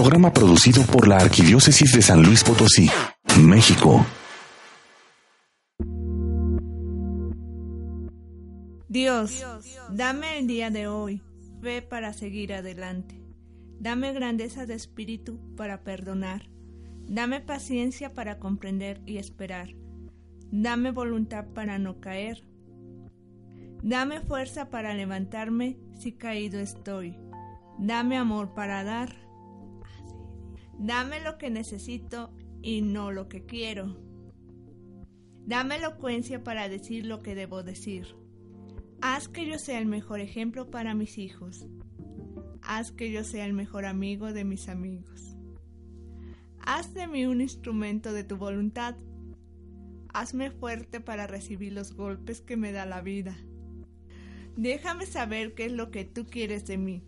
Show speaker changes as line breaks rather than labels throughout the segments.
Programa producido por la Arquidiócesis de San Luis Potosí, México.
Dios, dame el día de hoy fe para seguir adelante. Dame grandeza de espíritu para perdonar. Dame paciencia para comprender y esperar. Dame voluntad para no caer. Dame fuerza para levantarme si caído estoy. Dame amor para dar. Dame lo que necesito y no lo que quiero. Dame elocuencia para decir lo que debo decir. Haz que yo sea el mejor ejemplo para mis hijos. Haz que yo sea el mejor amigo de mis amigos. Haz de mí un instrumento de tu voluntad. Hazme fuerte para recibir los golpes que me da la vida. Déjame saber qué es lo que tú quieres de mí.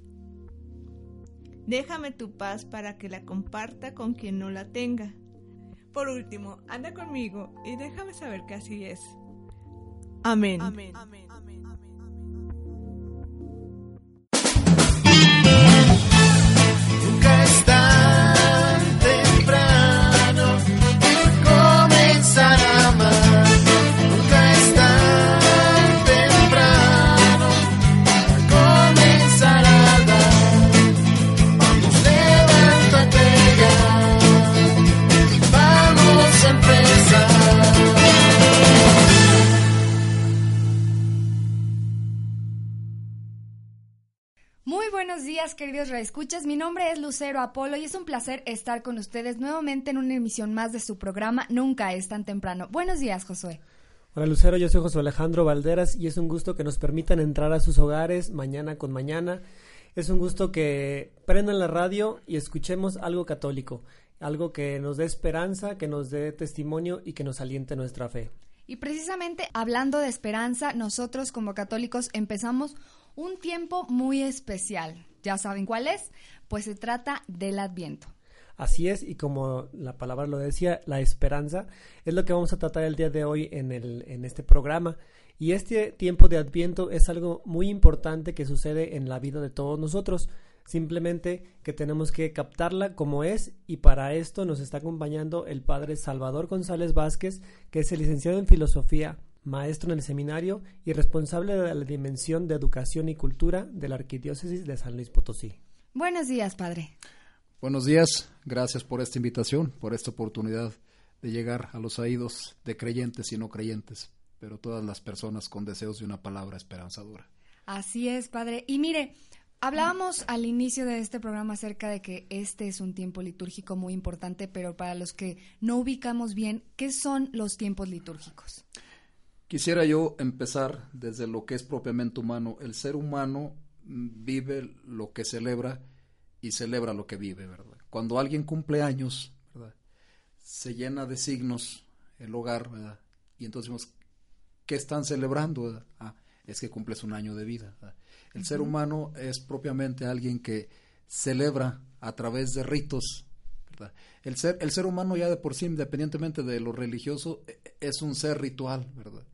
Déjame tu paz para que la comparta con quien no la tenga. Por último, anda conmigo y déjame saber que así es. Amén. Amén.
Queridos reescuchas. Mi nombre es Lucero Apolo y es un placer estar con ustedes nuevamente en una emisión más de su programa Nunca es tan temprano. Buenos días, Josué.
Hola Lucero, yo soy José Alejandro Valderas y es un gusto que nos permitan entrar a sus hogares mañana con mañana. Es un gusto que prendan la radio y escuchemos algo católico, algo que nos dé esperanza, que nos dé testimonio y que nos aliente nuestra fe.
Y precisamente hablando de esperanza, nosotros como católicos empezamos un tiempo muy especial. ¿Ya saben cuál es? Pues se trata del Adviento.
Así es, y como la palabra lo decía, la esperanza es lo que vamos a tratar el día de hoy en, el, en este programa. Y este tiempo de Adviento es algo muy importante que sucede en la vida de todos nosotros. Simplemente que tenemos que captarla como es y para esto nos está acompañando el padre Salvador González Vázquez, que es el licenciado en filosofía, maestro en el seminario y responsable de la dimensión de educación y cultura de la Arquidiócesis de San Luis Potosí.
Buenos días, padre.
Buenos días, gracias por esta invitación, por esta oportunidad de llegar a los oídos de creyentes y no creyentes, pero todas las personas con deseos de una palabra esperanzadora.
Así es, padre. Y mire, Hablábamos al inicio de este programa acerca de que este es un tiempo litúrgico muy importante, pero para los que no ubicamos bien, ¿qué son los tiempos litúrgicos?
Quisiera yo empezar desde lo que es propiamente humano. El ser humano mm, vive lo que celebra y celebra lo que vive, ¿verdad? Cuando alguien cumple años, ¿verdad? Se llena de signos el hogar, ¿verdad? Y entonces ¿qué están celebrando? Ah, es que cumples un año de vida. El ser humano es propiamente alguien que celebra a través de ritos, ¿verdad? El ser, el ser humano ya de por sí, independientemente de lo religioso, e, e, es un ser ritual, ¿verdad?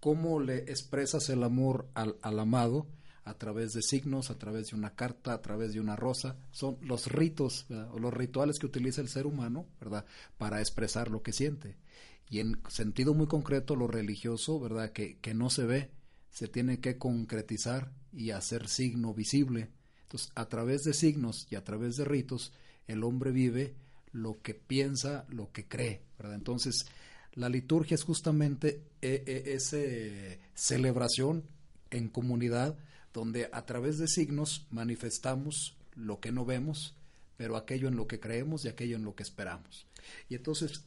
Cómo le expresas el amor al, amado a través de signos, a través de una carta, a través de una rosa, son los ritos o los rituales que utiliza el ser humano, ¿verdad? Para expresar lo que siente. Y en sentido muy concreto, lo religioso, ¿verdad? Que, que no se ve, se tiene que concretizar y hacer signo visible. Entonces, a través de signos y a través de ritos, el hombre vive lo que piensa, lo que cree, ¿verdad? Entonces, la liturgia es justamente e, e, esa celebración en comunidad donde a través de signos manifestamos lo que no vemos, pero aquello en lo que creemos y aquello en lo que esperamos. Y entonces,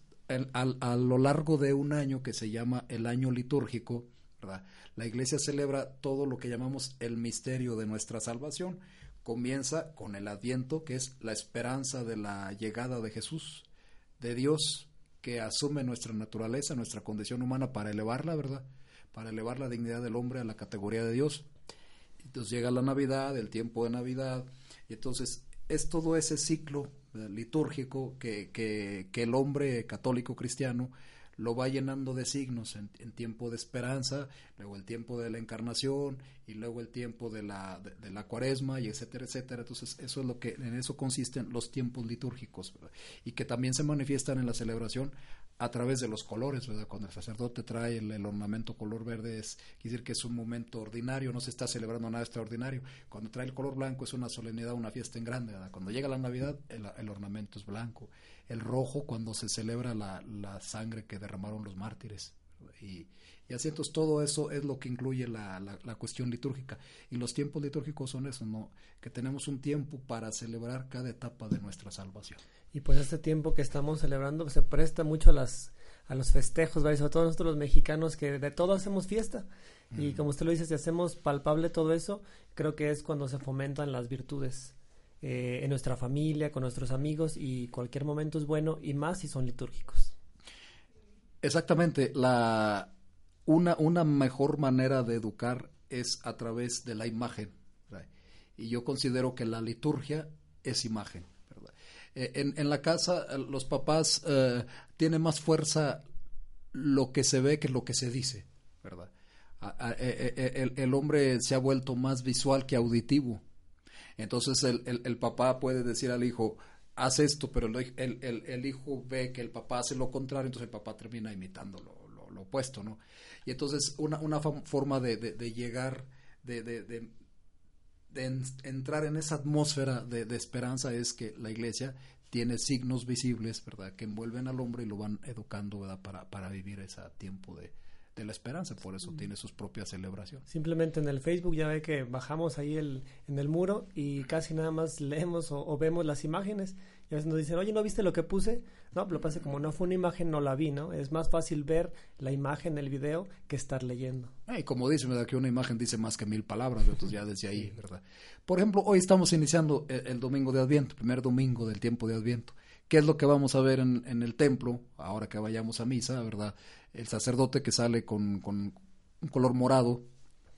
a lo largo de un año que se llama el año litúrgico, la iglesia celebra todo lo que llamamos el misterio de nuestra salvación. Comienza con el adviento, que es la esperanza de la llegada de Jesús, de Dios que asume nuestra naturaleza, nuestra condición humana para elevarla, ¿verdad? Para elevar la dignidad del hombre a la categoría de Dios. Entonces llega la Navidad, el tiempo de Navidad, y entonces es todo ese ciclo litúrgico que, que, que, el hombre católico cristiano lo va llenando de signos en, tiempo de esperanza, luego el tiempo de la encarnación y luego el tiempo de la, de, la cuaresma y etcétera, etcétera. Entonces, eso es lo que en eso consisten los tiempos litúrgicos y que también se manifiestan en la celebración a través de los colores, ¿verdad? Cuando el sacerdote trae el, ornamento color verde es quiere decir que es un momento ordinario, no se está celebrando nada extraordinario. Cuando trae el color blanco es una solemnidad, una fiesta en grande, ¿verdad? Cuando llega la Navidad el, el ornamento es blanco. El rojo cuando se celebra la, la sangre que derramaron los mártires. Y, y así entonces todo eso es lo que incluye la, la, cuestión litúrgica. Y los tiempos litúrgicos son eso, ¿no? Que tenemos un tiempo para celebrar cada etapa de nuestra salvación.
Y pues este tiempo que estamos celebrando se presta mucho a las a los festejos, sobre todo nosotros los mexicanos que de todo hacemos fiesta. Y como usted lo dice, si hacemos palpable todo eso, creo que es cuando se fomentan las virtudes eh, en nuestra familia, con nuestros amigos y cualquier momento es bueno y más si son litúrgicos.
Exactamente, la una, una mejor manera de educar es a través de la imagen. Y yo considero que la liturgia es imagen. Eh, en, en, la casa eh, los papás tienen más fuerza lo que se ve que lo que se dice. ¿verdad? el, el, hombre se ha vuelto más visual que auditivo. Entonces el, el papá puede decir al hijo, haz esto, pero el, el, hijo ve que el papá hace lo contrario, entonces el papá termina imitando lo, lo opuesto, ¿no? Y entonces una, una forma de, de, llegar, de, de, entrar en esa atmósfera de, esperanza es que la iglesia tiene signos visibles, ¿verdad?, que envuelven al hombre y lo van educando, ¿verdad?, para, para vivir ese tiempo de, de la esperanza, por eso tiene sus propias celebraciones.
Simplemente en el Facebook ya ve que bajamos ahí el, en el muro y casi nada más leemos o, vemos las imágenes y a veces nos dicen, oye, ¿no viste lo que puse? No, lo que pasa como no fue una imagen, no la vi, ¿no? Es más fácil ver la imagen, el video, que estar leyendo.
Ah, y como dice, ¿verdad? Que una imagen dice más que mil palabras, entonces ya desde ahí, ¿verdad? Por ejemplo, hoy estamos iniciando el, domingo de Adviento, primer domingo del tiempo de Adviento. ¿Qué es lo que vamos a ver en, el templo ahora que vayamos a misa, verdad? el sacerdote que sale con, un color morado,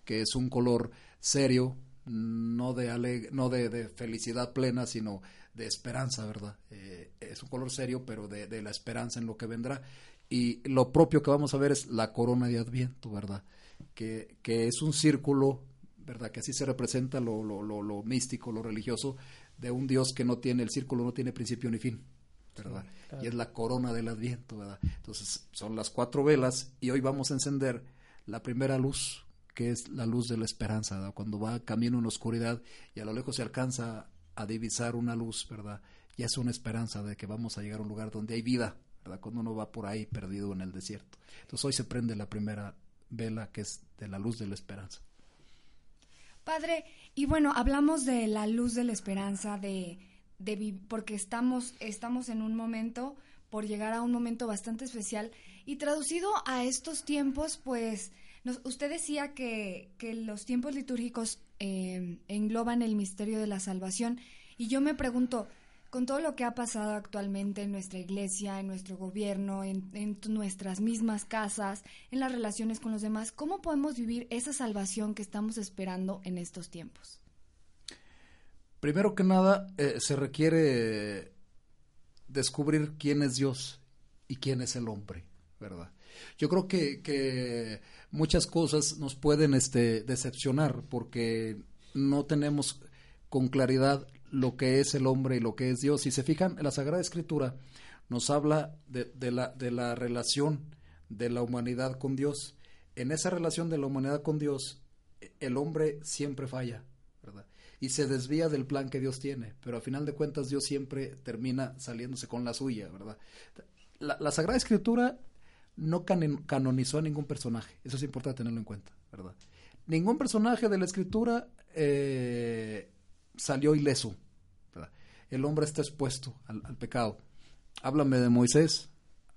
que es un color serio, no de, no de, felicidad plena, sino de esperanza, ¿verdad? Eh, es un color serio, pero de, de, la esperanza en lo que vendrá. Y lo propio que vamos a ver es la corona de Adviento, ¿verdad? Que, que es un círculo, ¿verdad? Que así se representa lo, lo, lo, lo místico, lo religioso, de un Dios que no tiene, el círculo no tiene principio ni fin. ¿Verdad? Y es la corona del Adviento, ¿verdad? Entonces son las cuatro velas y hoy vamos a encender la primera luz, que es la luz de la esperanza, ¿verdad? Cuando va camino en oscuridad y a lo lejos se alcanza a divisar una luz, ¿verdad? Ya es una esperanza de que vamos a llegar a un lugar donde hay vida, ¿verdad? Cuando uno va por ahí perdido en el desierto. Entonces hoy se prende la primera vela que es de la luz de la esperanza.
Padre, y bueno, hablamos de la luz de la esperanza, de porque estamos, estamos en un momento, por llegar a un momento bastante especial. Y traducido a estos tiempos, pues usted decía que, que, los tiempos litúrgicos eh, engloban el misterio de la salvación. Y yo me pregunto, con todo lo que ha pasado actualmente en nuestra iglesia, en nuestro gobierno, en, nuestras mismas casas, en las relaciones con los demás, ¿cómo podemos vivir esa salvación que estamos esperando en estos tiempos?
Primero que nada, eh, se requiere descubrir quién es Dios y quién es el hombre, ¿verdad? Yo creo que, muchas cosas nos pueden este, decepcionar porque no tenemos con claridad lo que es el hombre y lo que es Dios. Si se fijan, la Sagrada Escritura nos habla de, la, relación de la humanidad con Dios. En esa relación de la humanidad con Dios, el hombre siempre falla. Y se desvía del plan que Dios tiene, pero a final de cuentas Dios siempre termina saliéndose con la suya, ¿verdad? La, Sagrada Escritura no canonizó a ningún personaje, eso es importante tenerlo en cuenta, ¿verdad? Ningún personaje de la Escritura eh, salió ileso. El hombre está expuesto al, al pecado. Háblame de Moisés,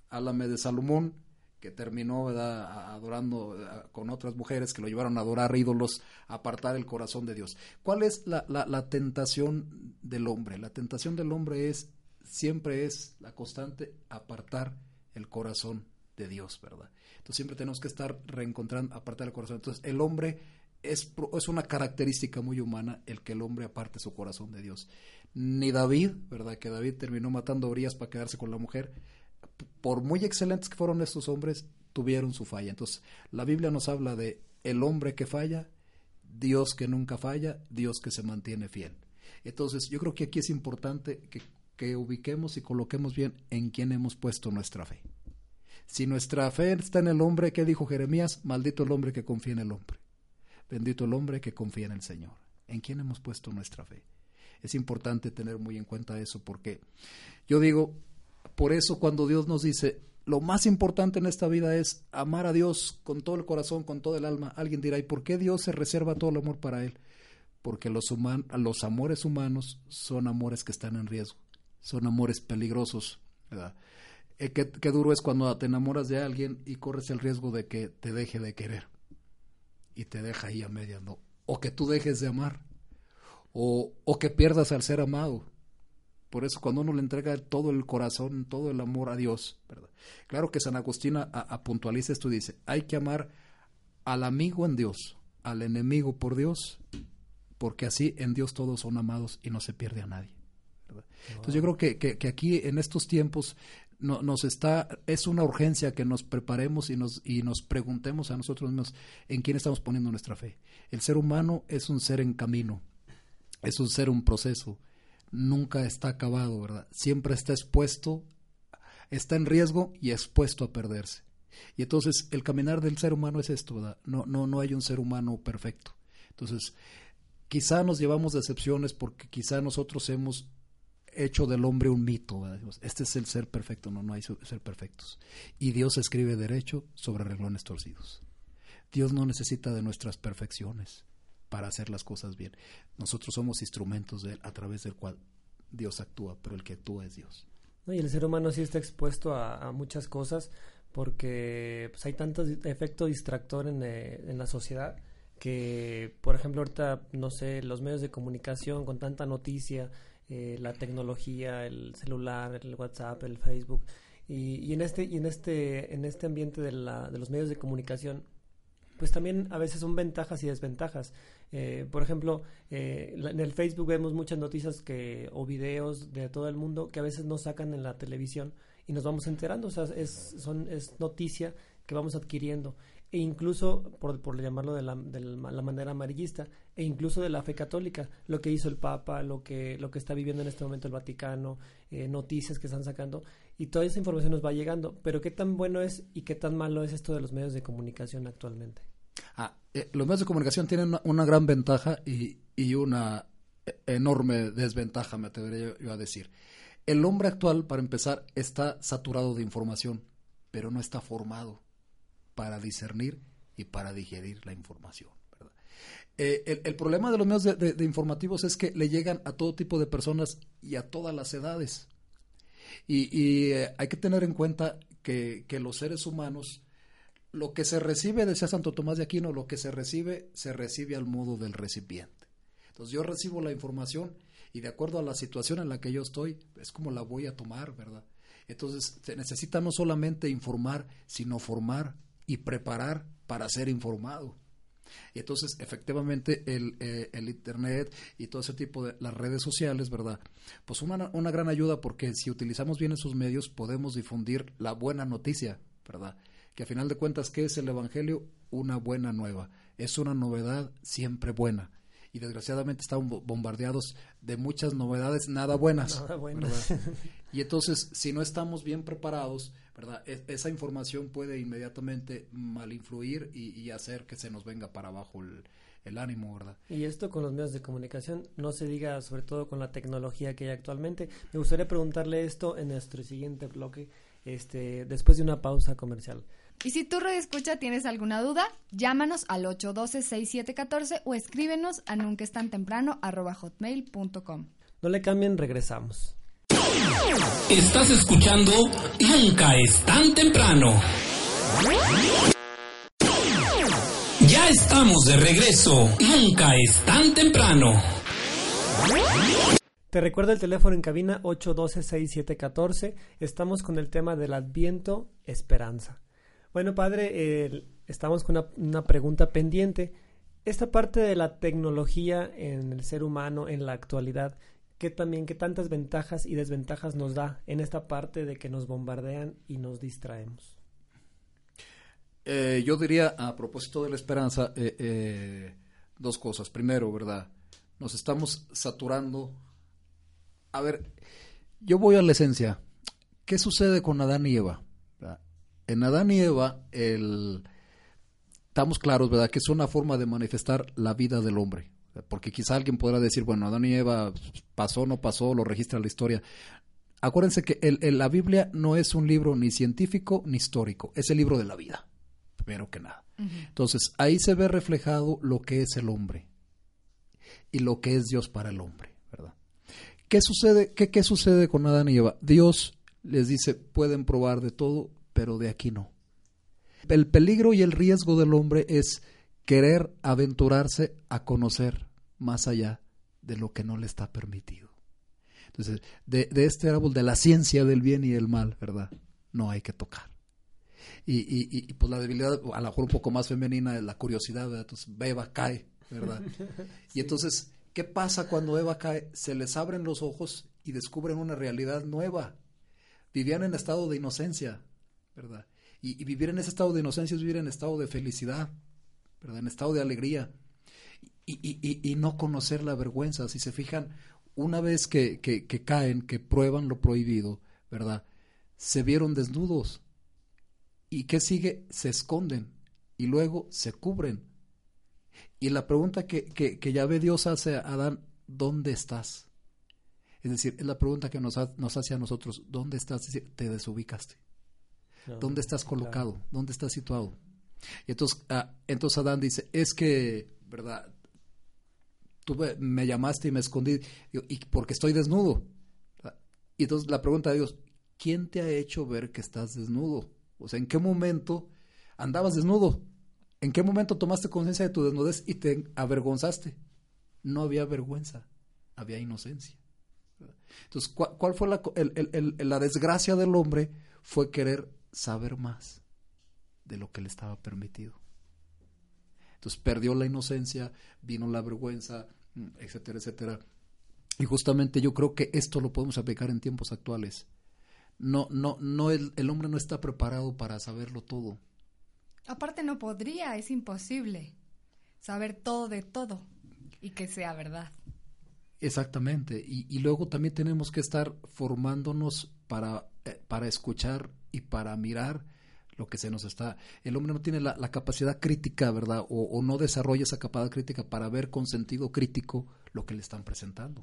háblame de Salomón, que terminó adorando eh, con otras mujeres que lo llevaron a adorar ídolos, apartar el corazón de Dios. ¿Cuál es la, la, tentación del hombre? La tentación del hombre es, siempre es la constante, apartar el corazón de Dios, ¿verdad? Entonces siempre tenemos que estar reencontrando, apartar el corazón. Entonces el hombre es, es una característica muy humana el que el hombre aparte su corazón de Dios. Ni David, ¿verdad? Que David terminó matando a para quedarse con la mujer por muy excelentes que fueron estos hombres, tuvieron su falla. Entonces, la Biblia nos habla de el hombre que falla, Dios que nunca falla, Dios que se mantiene fiel. Entonces, yo creo que aquí es importante que, que ubiquemos y coloquemos bien en quién hemos puesto nuestra fe. Si nuestra fe está en el hombre, ¿qué dijo Jeremías? Maldito el hombre que confía en el hombre. Bendito el hombre que confía en el Señor. ¿En quién hemos puesto nuestra fe? Es importante tener muy en cuenta eso porque yo digo, por eso cuando Dios nos dice, lo más importante en esta vida es amar a Dios con todo el corazón, con todo el alma, alguien dirá, ¿y por qué Dios se reserva todo el amor para Él? Porque los, los amores humanos son amores que están en riesgo, son amores peligrosos. Eh, qué, qué duro es cuando te enamoras de alguien y corres el riesgo de que te deje de querer y te deja ahí a medias. O que tú dejes de amar, o, o que pierdas al ser amado. Por eso cuando uno le entrega todo el corazón, todo el amor a Dios, ¿verdad? Claro que San Agustín a, a puntualiza esto y dice, hay que amar al amigo en Dios, al enemigo por Dios, porque así en Dios todos son amados y no se pierde a nadie. Entonces yo creo que, que, que, aquí en estos tiempos no, nos está, es una urgencia que nos preparemos y nos, y nos preguntemos a nosotros mismos en quién estamos poniendo nuestra fe. El ser humano es un ser en camino, es un ser un proceso, nunca está acabado, ¿verdad? Siempre está expuesto, está en riesgo y expuesto a perderse. Y entonces el caminar del ser humano es esto, ¿verdad? No, no, no hay un ser humano perfecto. Entonces, quizá nos llevamos decepciones porque quizá nosotros hemos hecho del hombre un mito. Este es el ser perfecto, no, no hay ser perfectos. Y Dios escribe derecho sobre reglones torcidos. Dios no necesita de nuestras perfecciones para hacer las cosas bien. Nosotros somos instrumentos de él, a través del cual Dios actúa, pero el que actúa es Dios.
Y el ser humano sí está expuesto a, a muchas cosas porque pues, hay tanto efecto distractor en, eh, en la sociedad que, por ejemplo, ahorita, no sé, los medios de comunicación con tanta noticia, eh, la tecnología, el celular, el WhatsApp, el Facebook. Y, y, en este, y en este, en este ambiente de, la, de los medios de comunicación, pues también a veces son ventajas y desventajas. Eh, por ejemplo, eh, en el Facebook vemos muchas noticias que, o videos de todo el mundo que a veces no sacan en la televisión y nos vamos enterando. O sea, es, son, es noticia que vamos adquiriendo e incluso, por, por llamarlo de la, de la, manera amarillista, e incluso de la fe católica, lo que hizo el Papa, lo que, lo que está viviendo en este momento el Vaticano, eh, noticias que están sacando, y toda esa información nos va llegando. Pero qué tan bueno es y qué tan malo es esto de los medios de comunicación actualmente.
Ah, eh, los medios de comunicación tienen una, gran ventaja y, una enorme desventaja, me atrevería yo, a decir. El hombre actual, para empezar, está saturado de información, pero no está formado para discernir y para digerir la información. Eh, el, problema de los medios informativos es que le llegan a todo tipo de personas y a todas las edades. Y, y eh, hay que tener en cuenta que, los seres humanos, lo que se recibe, decía Santo Tomás de Aquino, lo que se recibe, se recibe al modo del recipiente. Entonces yo recibo la información y de acuerdo a la situación en la que yo estoy, es como la voy a tomar, ¿verdad? Entonces se necesita no solamente informar, sino formar y preparar para ser informado. Y entonces, efectivamente, el, eh, el, Internet y todo ese tipo de las redes sociales, ¿verdad? Pues una, una gran ayuda porque si utilizamos bien esos medios podemos difundir la buena noticia, ¿verdad? Que a final de cuentas, ¿qué es el Evangelio? Una buena nueva. Es una novedad siempre buena. Y desgraciadamente estamos bombardeados de muchas novedades nada buenas.
Nada buenas.
y entonces, si no estamos bien preparados, ¿verdad? Es, esa información puede inmediatamente mal influir y, y, hacer que se nos venga para abajo el, el, ánimo, ¿verdad?
Y esto con los medios de comunicación, no se diga sobre todo con la tecnología que hay actualmente. Me gustaría preguntarle esto en nuestro siguiente bloque, este, después de una pausa comercial.
Y si tú, Radio Escucha, tienes alguna duda, llámanos al 812-6714 o escríbenos a nunca es tan temprano arroba hotmail.com.
No le cambien, regresamos.
Estás escuchando Nunca es tan temprano. Ya estamos de regreso. Nunca es tan temprano.
Te recuerdo el teléfono en cabina 812-6714. Estamos con el tema del Adviento Esperanza. Bueno, padre, eh, estamos con una, pregunta pendiente. Esta parte de la tecnología en el ser humano en la actualidad, ¿qué también, qué tantas ventajas y desventajas nos da en esta parte de que nos bombardean y nos distraemos?
Eh, yo diría, a propósito de la esperanza, eh, dos cosas. Primero, ¿verdad? Nos estamos saturando. A ver, yo voy a la esencia. ¿Qué sucede con Adán y Eva? En Adán y Eva, el, estamos claros, ¿verdad? Que es una forma de manifestar la vida del hombre. Porque quizá alguien podrá decir, bueno, Adán y Eva pasó, no pasó, lo registra la historia. Acuérdense que el, la Biblia no es un libro ni científico ni histórico, es el libro de la vida, primero que nada. Entonces, ahí se ve reflejado lo que es el hombre y lo que es Dios para el hombre, ¿verdad? ¿Qué sucede, qué, qué sucede con Adán y Eva? Dios les dice, pueden probar de todo, pero de aquí no. El peligro y el riesgo del hombre es querer aventurarse a conocer más allá de lo que no le está permitido. Entonces, de, este árbol de la ciencia del bien y del mal, ¿verdad? No hay que tocar. Y, y, y, pues la debilidad, a lo mejor un poco más femenina, es la curiosidad, ¿verdad? Entonces, Eva cae, ¿verdad? Y entonces, ¿qué pasa cuando Eva cae? Se les abren los ojos y descubren una realidad nueva. Vivían en estado de inocencia, ¿verdad? Y, vivir en ese estado de inocencia es vivir en estado de felicidad, ¿verdad? En estado de alegría. Y, no conocer la vergüenza. Si se fijan, una vez que, que, caen, que prueban lo prohibido, ¿verdad? Se vieron desnudos. ¿Y qué sigue? Se esconden y luego se cubren. Y la pregunta que, que, que ya ve Dios hace a Adán, ¿dónde estás? Es decir, es la pregunta que nos, nos hace a nosotros, ¿dónde estás? Es decir, te desubicaste. ¿Dónde estás colocado? ¿Dónde estás situado? Y entonces, ah, entonces Adán dice, es que, ¿verdad? Tú me llamaste y me escondí, y porque estoy desnudo. Y entonces la pregunta de Dios, ¿quién te ha hecho ver que estás desnudo? O sea, ¿en qué momento andabas desnudo? ¿En qué momento tomaste conciencia de tu desnudez y te avergonzaste? No había vergüenza, había inocencia. Entonces, ¿cuál, fue la, la desgracia del hombre? Fue querer saber más de lo que le estaba permitido. Entonces perdió la inocencia, vino la vergüenza, mm, etcétera, etcétera. Y justamente yo creo que esto lo podemos aplicar en tiempos actuales. No, no, no, el, el hombre no está preparado para saberlo todo.
Aparte no podría, es imposible saber todo de todo y que sea verdad.
Exactamente. Y, y luego también tenemos que estar formándonos para, eh, para escuchar y para mirar lo que se nos está. El hombre no tiene la, capacidad crítica, ¿verdad? O, no desarrolla esa capacidad crítica para ver con sentido crítico lo que le están presentando.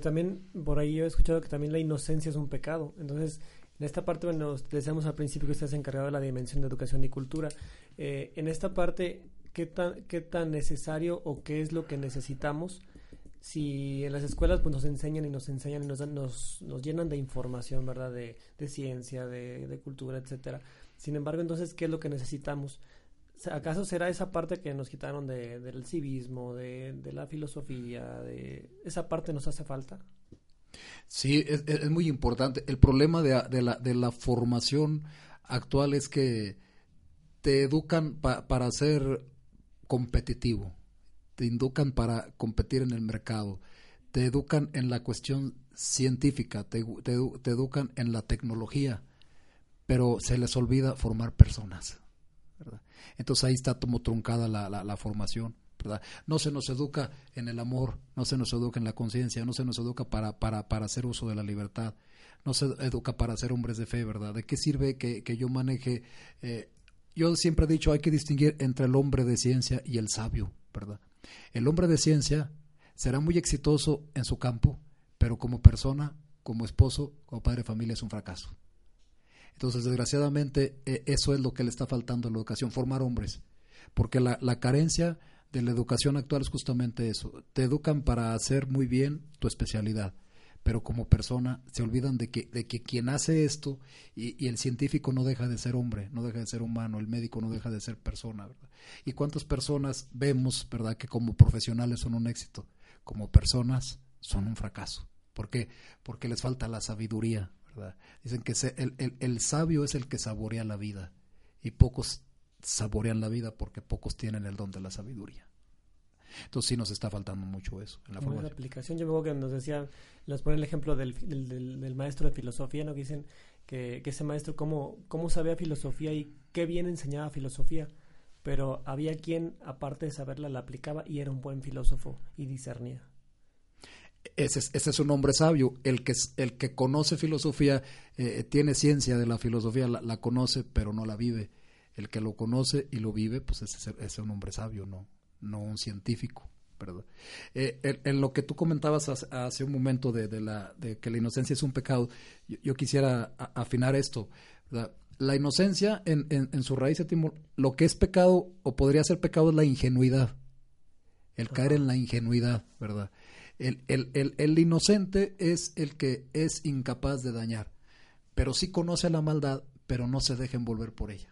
también por ahí he escuchado que también la inocencia es un pecado. Entonces, en esta parte, bueno, decíamos al principio que se encargado de la dimensión de educación y cultura. Eh, en esta parte, ¿qué tan, ¿qué tan necesario o qué es lo que necesitamos? Si en las escuelas pues nos enseñan y nos enseñan y nos, nos, nos llenan de información, ¿verdad? De, de ciencia, de, de, cultura, etcétera. Sin embargo, entonces, ¿qué es lo que necesitamos? ¿Acaso será esa parte que nos quitaron de, del civismo, de, la filosofía, de esa parte nos hace falta?
Sí, es, es muy importante. El problema de, la, de la formación actual es que te educan para ser competitivo te educan para competir en el mercado, te educan en la cuestión científica, te, te, educan en la tecnología, pero se les olvida formar personas. Entonces ahí está como truncada la, la, formación. ¿verdad? No se nos educa en el amor, no se nos educa en la conciencia, no se nos educa para, para, para hacer uso de la libertad, no se educa para ser hombres de fe, ¿verdad? ¿De qué sirve que, que yo maneje? Eh, yo siempre he dicho, hay que distinguir entre el hombre de ciencia y el sabio, ¿verdad? El hombre de ciencia será muy exitoso en su campo, pero como persona, como esposo, como padre de familia es un fracaso. Entonces, desgraciadamente, e, eso es lo que le está faltando a la educación, formar hombres, porque la, la carencia de la educación actual es justamente eso. Te educan para hacer muy bien tu especialidad, pero como persona se olvidan de que, de que quien hace esto y, el científico no deja de ser hombre, no deja de ser humano, el médico no deja de ser persona, ¿verdad? ¿Y cuántas personas vemos, verdad, que como profesionales son un éxito, como personas son un fracaso? ¿Por qué? Porque les falta la sabiduría, ¿verdad? Dicen que el, el, el sabio es el que saborea la vida y pocos saborean la vida porque pocos tienen el don de la sabiduría. Entonces sí nos está faltando mucho eso en la
formación. La aplicación, yo veo que nos decía, nos pone el ejemplo del, del, del, maestro de filosofía, ¿no? Que dicen que, que ese maestro cómo, cómo sabía filosofía y qué bien enseñaba filosofía. pero había quien, aparte de saberla, la aplicaba y era un buen filósofo y discernía.
Ese es, ese es un hombre sabio. El que, el que conoce filosofía, eh, tiene ciencia de la filosofía, la, conoce, pero no la vive. El que lo conoce y lo vive, pues ese es un hombre sabio, no, no un científico. Eh, en, lo que tú comentabas hace, un momento de, la, de que la inocencia es un pecado, yo, quisiera afinar esto. La inocencia, en, en, su raíz, lo que es pecado o podría ser pecado es la ingenuidad, el caer en la ingenuidad, ¿verdad? El, el, el, el, inocente es el que es incapaz de dañar, pero sí conoce la maldad, pero no se deja envolver por ella.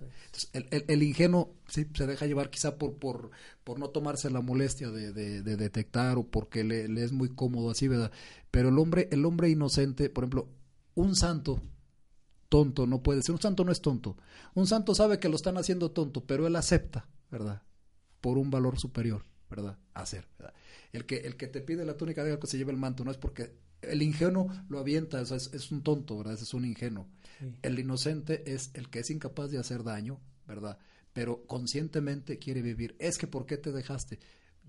Ah, el, el, ingenuo sí, se deja llevar quizá por, por, por no tomarse la molestia de, de, detectar o porque le, le, es muy cómodo así, ¿verdad? Pero el hombre, el hombre inocente, por ejemplo, un santo tonto no puede ser, un santo no es tonto. Un santo sabe que lo están haciendo tonto, pero él acepta, ¿verdad? Por un valor superior, ¿verdad? Hacer, ¿verdad? El que, el que te pide la túnica de que se lleve el manto, no es porque el ingenuo lo avienta, es, es, un tonto, ¿verdad? Es un ingenuo. El inocente es el que es incapaz de hacer daño, ¿verdad? Pero conscientemente quiere vivir. Es que ¿por qué te dejaste?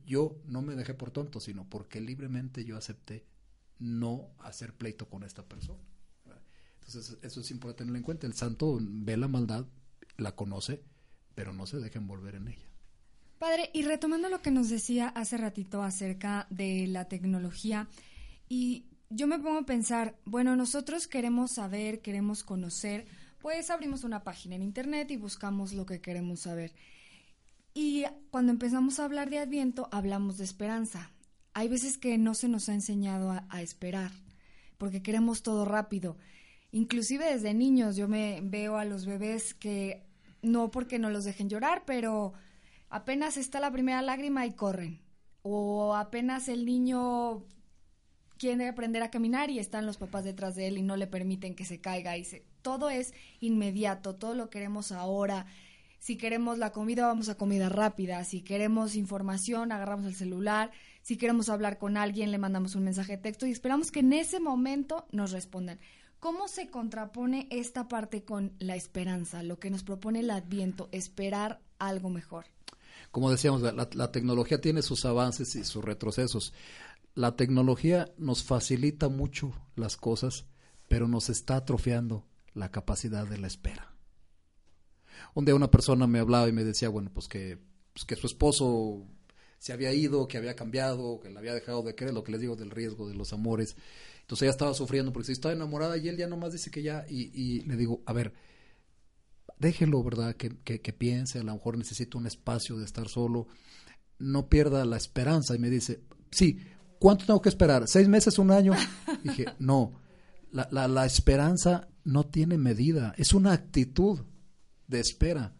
Yo no me dejé por tonto, sino porque libremente yo acepté no hacer pleito con esta persona. Entonces eso es importante tenerlo en cuenta. El santo ve la maldad, la conoce, pero no se deja envolver en ella.
Padre, y retomando lo que nos decía hace ratito acerca de la tecnología, y yo me pongo a pensar, bueno, nosotros queremos saber, queremos conocer, pues abrimos una página en internet y buscamos lo que queremos saber. Y cuando empezamos a hablar de Adviento, hablamos de esperanza. Hay veces que no se nos ha enseñado a, esperar, porque queremos todo rápido. Inclusive desde niños yo me veo a los bebés que no porque no los dejen llorar, pero apenas está la primera lágrima y corren. O apenas el niño quiere aprender a caminar y están los papás detrás de él y no le permiten que se caiga. Y se, todo es inmediato, todo lo queremos ahora. Si queremos la comida, vamos a comida rápida. Si queremos información, agarramos el celular. Si queremos hablar con alguien, le mandamos un mensaje de texto y esperamos que en ese momento nos respondan. ¿Cómo se contrapone esta parte con la esperanza, lo que nos propone el Adviento, esperar algo mejor?
Como decíamos, la, la tecnología tiene sus avances y sus retrocesos la tecnología nos facilita mucho las cosas, pero nos está atrofiando la capacidad de la espera. Un día una persona me hablaba y me decía, bueno, pues que, pues que su esposo se había ido, que había cambiado, que le había dejado de querer, lo que les digo del riesgo de los amores. Entonces ella estaba sufriendo porque si estaba enamorada y él ya nomás dice que ya, y, y le digo, a ver, déjelo, ¿verdad? Que, que, que, piense, a lo mejor necesita un espacio de estar solo, no pierda la esperanza. Y me dice, sí, ¿cuánto tengo que esperar? ¿Seis meses, un año? Dije, no, la, la, la esperanza no tiene medida, es una actitud de espera.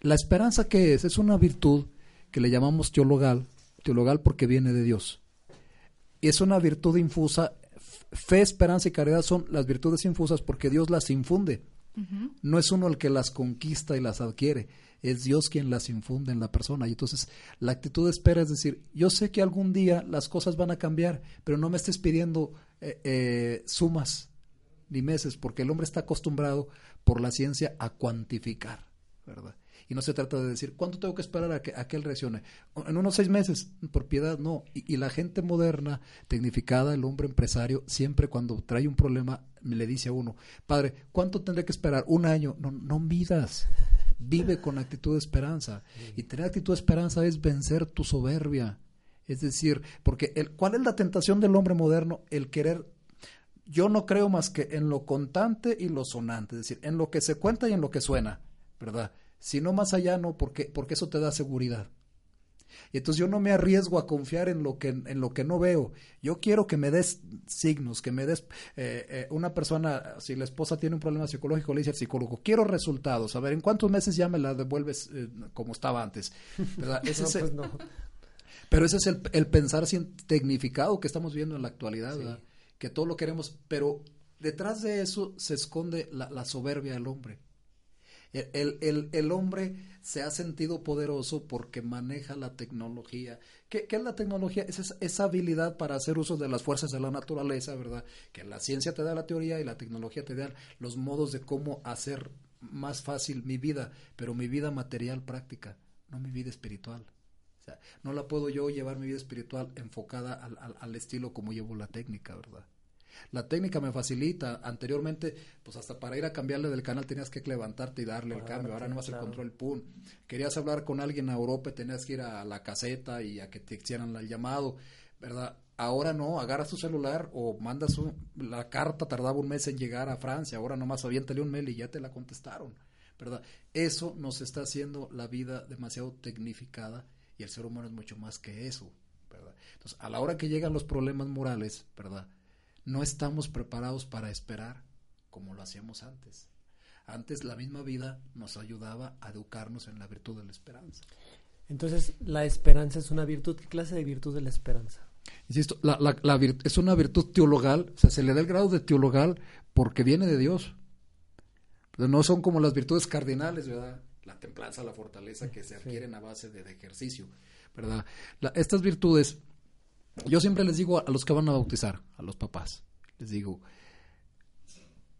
La esperanza que es, es una virtud que le llamamos teologal, teologal porque viene de Dios. Es una virtud infusa, fe, esperanza y caridad son las virtudes infusas porque Dios las infunde. No es uno el que las conquista y las adquiere, es Dios quien las infunde en la persona. Y entonces la actitud de espera es decir, yo sé que algún día las cosas van a cambiar, pero no me estés pidiendo eh, eh, sumas ni meses, porque el hombre está acostumbrado por la ciencia a cuantificar, ¿verdad? Y no se trata de decir, ¿cuánto tengo que esperar a que, a que él reaccione? En unos seis meses, por piedad, no. Y, y, la gente moderna, tecnificada, el hombre empresario, siempre cuando trae un problema, le dice a uno, padre, ¿cuánto tendré que esperar? Un año. No, no midas vive con actitud de esperanza. Y tener actitud de esperanza es vencer tu soberbia. Es decir, porque el, ¿cuál es la tentación del hombre moderno? El querer yo no creo más que en lo contante y lo sonante, es decir, en lo que se cuenta y en lo que suena, ¿verdad? Si no más allá, no, porque, porque eso te da seguridad. Y entonces yo no me arriesgo a confiar en lo que, en lo que no veo. Yo quiero que me des signos, que me des eh, eh, una persona, si la esposa tiene un problema psicológico, le dice al psicólogo, quiero resultados. A ver, ¿en cuántos meses ya me la devuelves eh, como estaba antes? ¿Verdad? Ese pues Pero ese es el, el pensar sin tecnificado que estamos viendo en la actualidad, que todo lo queremos, pero detrás de eso se esconde la, la soberbia del hombre. El, el, el, hombre se ha sentido poderoso porque maneja la tecnología. ¿Qué, qué es la tecnología? Es esa, esa, habilidad para hacer uso de las fuerzas de la naturaleza, ¿verdad? Que la ciencia te da la teoría y la tecnología te da los modos de cómo hacer más fácil mi vida, pero mi vida material práctica, no mi vida espiritual. O sea, no la puedo yo llevar mi vida espiritual enfocada al, al, al estilo como llevo la técnica, ¿verdad? La técnica me facilita. Anteriormente, pues hasta para ir a cambiarle del canal tenías que levantarte y darle el cambio. Ahora no más claro. el control PUN. Querías hablar con alguien a Europa, tenías que ir a la caseta y a que te hicieran el llamado, ¿verdad? Ahora no, agarras tu celular o mandas un, la carta, tardaba un mes en llegar a Francia, ahora nomás aviéntale un mail y ya te la contestaron, ¿verdad? Eso nos está haciendo la vida demasiado tecnificada y el ser humano es mucho más que eso, ¿verdad? Entonces, a la hora que llegan los problemas morales, ¿verdad? No estamos preparados para esperar como lo hacíamos antes. Antes la misma vida nos ayudaba a educarnos en la virtud de la esperanza.
Entonces, la esperanza es una virtud. ¿Qué clase de virtud de la esperanza?
Insisto, la, la, la es una virtud teologal, o sea, se le da el grado de teologal porque viene de Dios. Pero no son como las virtudes cardinales, ¿verdad? La templanza, la fortaleza que se adquieren a base de, de, ejercicio, ¿verdad? estas virtudes yo siempre les digo a los que van a bautizar, a los papás, les digo,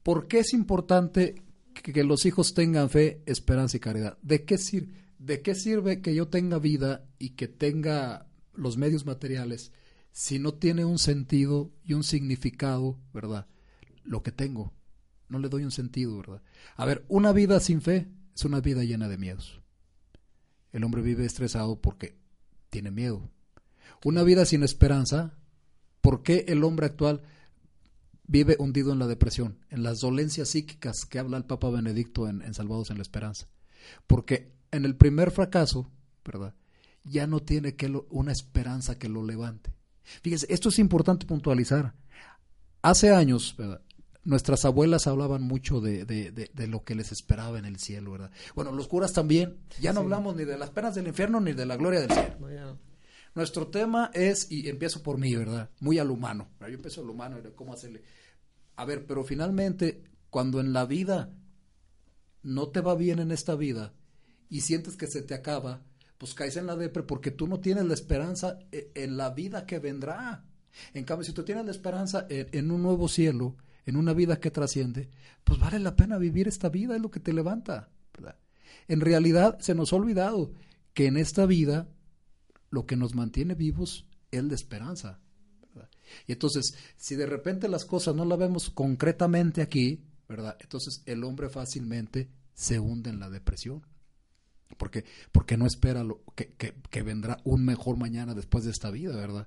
¿por qué es importante que, los hijos tengan fe, esperanza y caridad? ¿De qué, sir ¿De qué sirve que yo tenga vida y que tenga los medios materiales si no tiene un sentido y un significado, ¿verdad? Lo que tengo. No le doy un sentido, ¿verdad? A ver, una vida sin fe es una vida llena de miedos. El hombre vive estresado porque tiene miedo, una vida sin esperanza, ¿por qué el hombre actual vive hundido en la depresión, en las dolencias psíquicas que habla el Papa Benedicto en, en Salvados en la Esperanza? Porque en el primer fracaso, ¿verdad? Ya no tiene que lo, una esperanza que lo levante. Fíjense, esto es importante puntualizar. Hace años, ¿verdad? nuestras abuelas hablaban mucho de, de, de, de, lo que les esperaba en el cielo, ¿verdad? Bueno, los curas también. Ya no sí. hablamos ni de las penas del infierno ni de la gloria del cielo. No, ya no. Nuestro tema es, y empiezo por mí, ¿verdad? Muy al humano. Yo empiezo al humano, ¿cómo hacerle? A ver, pero finalmente, cuando en la vida no te va bien en esta vida y sientes que se te acaba, pues caes en la depre porque tú no tienes la esperanza e, en la vida que vendrá. En cambio, si tú tienes la esperanza en, en un nuevo cielo, en una vida que trasciende, pues vale la pena vivir esta vida, es lo que te levanta. ¿verdad? En realidad se nos ha olvidado que en esta vida lo que nos mantiene vivos es la esperanza. Y entonces, si de repente las cosas no las vemos concretamente aquí, ¿verdad? Entonces el hombre fácilmente se hunde en la depresión. Porque, porque no espera lo, que, que, vendrá un mejor mañana después de esta vida, ¿verdad?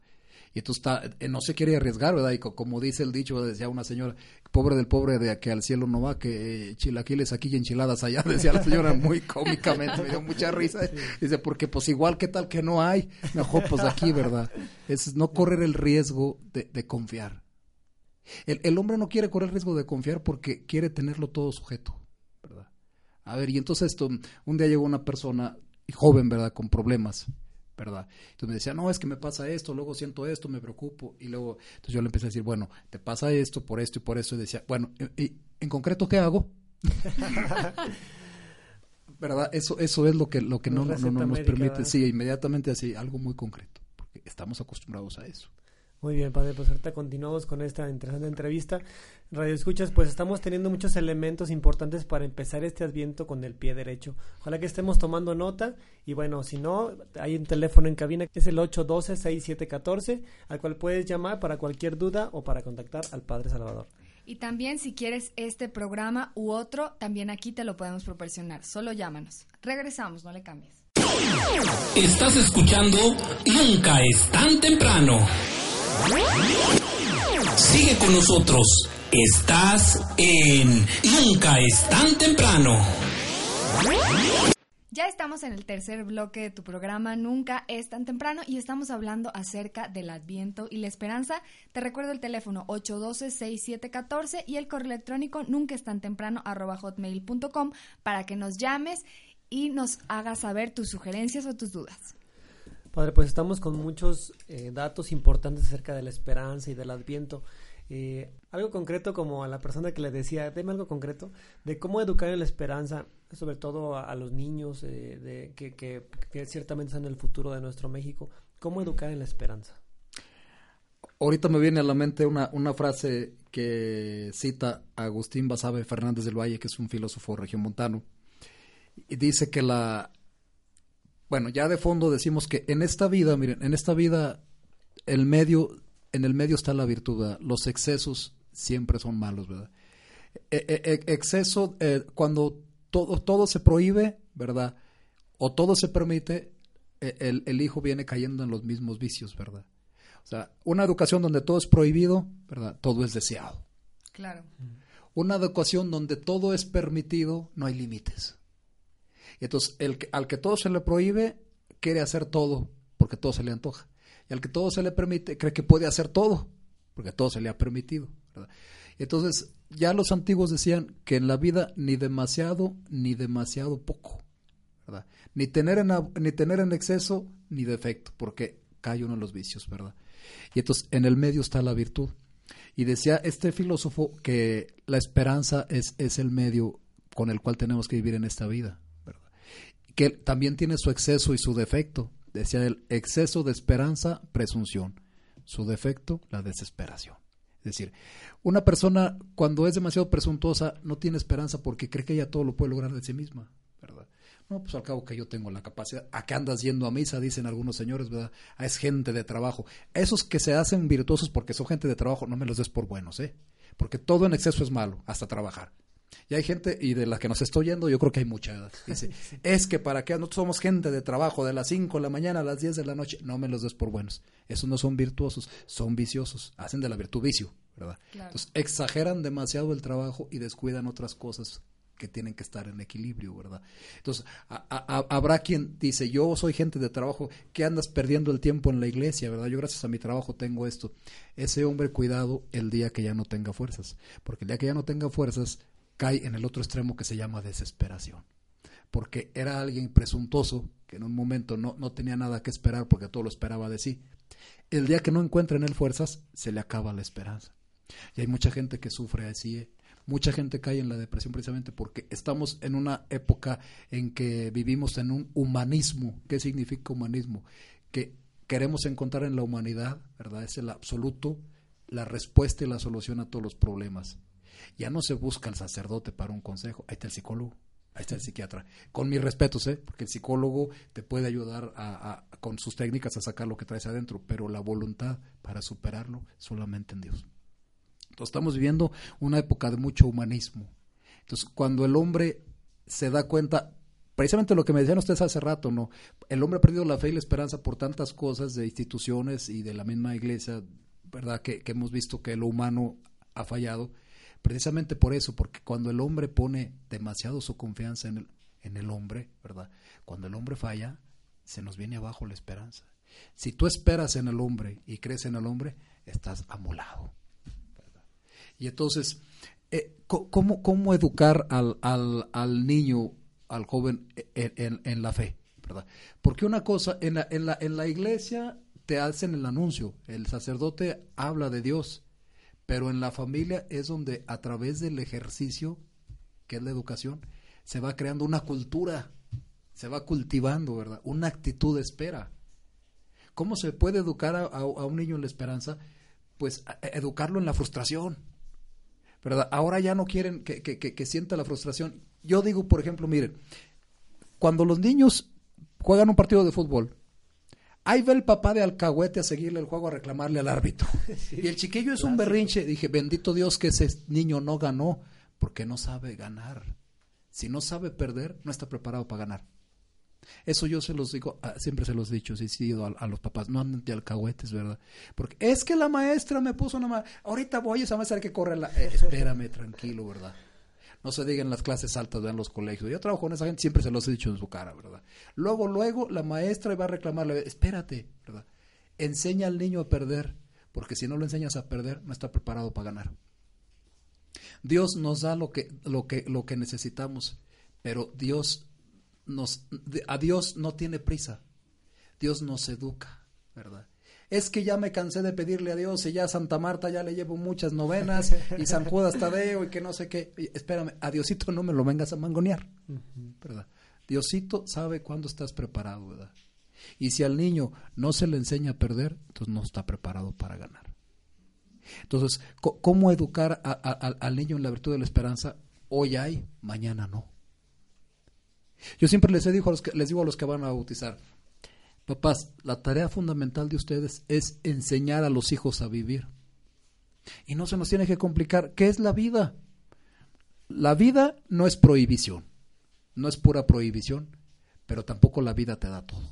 Y entonces está, eh, no se quiere arriesgar, ¿verdad? Y como dice el dicho, decía una señora, pobre del pobre de que al cielo no va, que eh, chilaquiles aquí y enchiladas allá, decía la señora muy cómicamente, me dio mucha risa. Dice, porque pues igual que tal que no hay, mejor pues aquí, ¿verdad? Es no correr el riesgo de, de confiar. El, el, hombre no quiere correr el riesgo de confiar porque quiere tenerlo todo sujeto, ¿verdad? A ver, y entonces esto, un día llegó una persona joven, ¿verdad? Con problemas ¿verdad? Entonces me decía, no, es que me pasa esto, luego siento esto, me preocupo, y luego, entonces yo le empecé a decir, bueno, te pasa esto, por esto y por eso, y decía, bueno, ¿y, en concreto qué hago? ¿Verdad? Eso, eso es lo que, lo que no, no, no, nos permite, sí, inmediatamente así, algo muy concreto, porque estamos acostumbrados a eso.
Muy bien, padre, pues ahorita continuamos con esta interesante entrevista. Radio Escuchas, pues estamos teniendo muchos elementos importantes para empezar este adviento con el pie derecho. Ojalá que estemos tomando nota y bueno, si no, hay un teléfono en cabina que es el 812-6714 al cual puedes llamar para cualquier duda o para contactar al Padre Salvador.
Y también si quieres este programa u otro, también aquí te lo podemos proporcionar. Solo llámanos. Regresamos, no le cambies.
Estás escuchando Nunca es tan temprano. Sigue con nosotros. Estás en Nunca es tan temprano.
Ya estamos en el tercer bloque de tu programa Nunca es tan temprano y estamos hablando acerca del Adviento y la esperanza. Te recuerdo el teléfono 812-6714 y el correo electrónico nunca es tan temprano hotmail.com para que nos llames y nos hagas saber tus sugerencias o tus dudas.
Padre, pues estamos con muchos eh, datos importantes acerca de la esperanza y del adviento. eh, algo concreto como a la persona que le decía, deme algo concreto de cómo educar en la esperanza, sobre todo a, los niños eh, que, ciertamente son el futuro de nuestro México, cómo educar en la esperanza.
Ahorita me viene a la mente una, una frase que cita Agustín Basabe Fernández del Valle, que es un filósofo regiomontano, y dice que la, bueno, ya de fondo decimos que en esta vida, miren, en esta vida el medio, en el medio está la virtud, los excesos siempre son malos, ¿verdad? E, e, e, exceso, eh, cuando todo, todo se prohíbe, ¿verdad? O todo se permite, el, el, hijo viene cayendo en los mismos vicios, ¿verdad? O sea, una educación donde todo es prohibido, ¿verdad? Todo es deseado.
Claro.
Una educación donde todo es permitido, no hay límites. Y entonces, el al que todo se le prohíbe, quiere hacer todo, porque todo se le antoja. Y al que todo se le permite, cree que puede hacer todo, porque todo se le ha permitido. Entonces, ya los antiguos decían que en la vida ni demasiado ni demasiado poco. ¿verdad? Ni, tener en, ni tener en exceso ni defecto, porque cae uno en los vicios, ¿verdad? Y entonces, en el medio está la virtud. Y decía este filósofo que la esperanza es, es el medio con el cual tenemos que vivir en esta vida que también tiene su exceso y su defecto. Decía el exceso de esperanza, presunción. Su defecto, la desesperación. Es decir, una persona cuando es demasiado presuntuosa no tiene esperanza porque cree que ella todo lo puede lograr de sí misma, ¿verdad? No, pues al cabo que yo tengo la capacidad. ¿A qué andas yendo a misa? Dicen algunos señores, ¿verdad? Ah, es gente de trabajo. Esos que se hacen virtuosos porque son gente de trabajo, no me los des por buenos, ¿eh? Porque todo en exceso es malo, hasta trabajar. Y hay gente, y de la que nos estoy yendo, yo creo que hay mucha edad. Dice, es que para qué nosotros somos gente de trabajo de las 5 de la mañana a las 10 de la noche, no me los des por buenos. Esos no son virtuosos, son viciosos. Hacen de la virtud vicio, ¿verdad? Entonces, exageran demasiado el trabajo y descuidan otras cosas que tienen que estar en equilibrio, ¿verdad? Entonces, habrá quien dice, yo soy gente de trabajo, que andas perdiendo el tiempo en la iglesia, ¿verdad? Yo gracias a mi trabajo tengo esto. Ese hombre, cuidado el día que ya no tenga fuerzas, porque el día que ya no tenga fuerzas, cae en el otro extremo que se llama desesperación. Porque era alguien presuntuoso que en un momento no, no tenía nada que esperar porque todo lo esperaba de sí. El día que no encuentra en él fuerzas, se le acaba la esperanza. Y hay mucha gente que sufre así. ¿eh? Mucha gente cae en la depresión precisamente porque estamos en una época en que vivimos en un humanismo. ¿Qué significa humanismo? Que queremos encontrar en la humanidad, ¿verdad? Es el absoluto, la respuesta y la solución a todos los problemas. Ya no se busca el sacerdote para un consejo, ahí está el psicólogo, ahí está el psiquiatra. Con mis respetos, ¿eh? porque el psicólogo te puede ayudar a, con sus técnicas a sacar lo que traes adentro, pero la voluntad para superarlo solamente en Dios. Entonces estamos viviendo una época de mucho humanismo. Entonces cuando el hombre se da cuenta, precisamente lo que me decían ustedes hace rato, ¿no? El hombre ha perdido la fe y la esperanza por tantas cosas de instituciones y de la misma iglesia, ¿verdad? Que, que hemos visto que lo humano ha fallado Precisamente por eso, porque cuando el hombre pone demasiado su confianza en el, en el hombre, ¿verdad? Cuando el hombre falla, se nos viene abajo la esperanza. Si tú esperas en el hombre y crees en el hombre, estás amolado. Y entonces, eh, ¿cómo, ¿cómo, educar al, al, al, niño, al joven en, en, la fe? ¿verdad? Porque una cosa, en la, en, la, en la iglesia te hacen el anuncio, el sacerdote habla de Dios, pero en la familia es donde a través del ejercicio, que es la educación, se va creando una cultura, se va cultivando, ¿verdad? Una actitud de espera. ¿Cómo se puede educar a, un niño en la esperanza? Pues educarlo en la frustración, ¿verdad? Ahora ya no quieren que, que, que sienta la frustración. Yo digo, por ejemplo, miren, cuando los niños juegan un partido de fútbol, Ahí va el papá de Alcahuete a seguirle el juego a reclamarle al árbitro. y el chiquillo es un berrinche. Dije, bendito Dios que ese niño no ganó, porque no sabe ganar. Si no sabe perder, no está preparado para ganar. Eso yo se los digo, ah, siempre se los he dicho, he sido a, los papás, no anden de alcahuetes, ¿verdad? Porque es que la maestra me puso una... Ahorita voy, esa maestra que corre la... Eh, espérame, tranquilo, ¿verdad? No se digan las clases altas de los colegios. Yo trabajo con esa gente, siempre se los he dicho en su cara, ¿verdad? Luego, luego, la maestra va a reclamarle, espérate, ¿verdad? Enseña al niño a perder, porque si no lo enseñas a perder, no está preparado para ganar. Dios nos da lo que, lo que, lo que necesitamos, pero Dios nos, a Dios no tiene prisa. Dios nos educa, ¿verdad? Es que ya me cansé de pedirle a Dios y ya a Santa Marta ya le llevo muchas novenas y San Judas Tadeo y que no sé qué. espérame, a Diosito no me lo vengas a mangonear, ¿verdad? Diosito sabe cuándo estás preparado, ¿verdad? Y si al niño no se le enseña a perder, entonces no está preparado para ganar. Entonces, ¿cómo educar al niño en la virtud de la esperanza? Hoy hay, mañana no. Yo siempre les, a los que, les digo a los que van a bautizar, papás, la tarea fundamental de ustedes es enseñar a los hijos a vivir. Y no se nos tiene que complicar. ¿Qué es la vida? La vida no es prohibición, no es pura prohibición, pero tampoco la vida te da todo.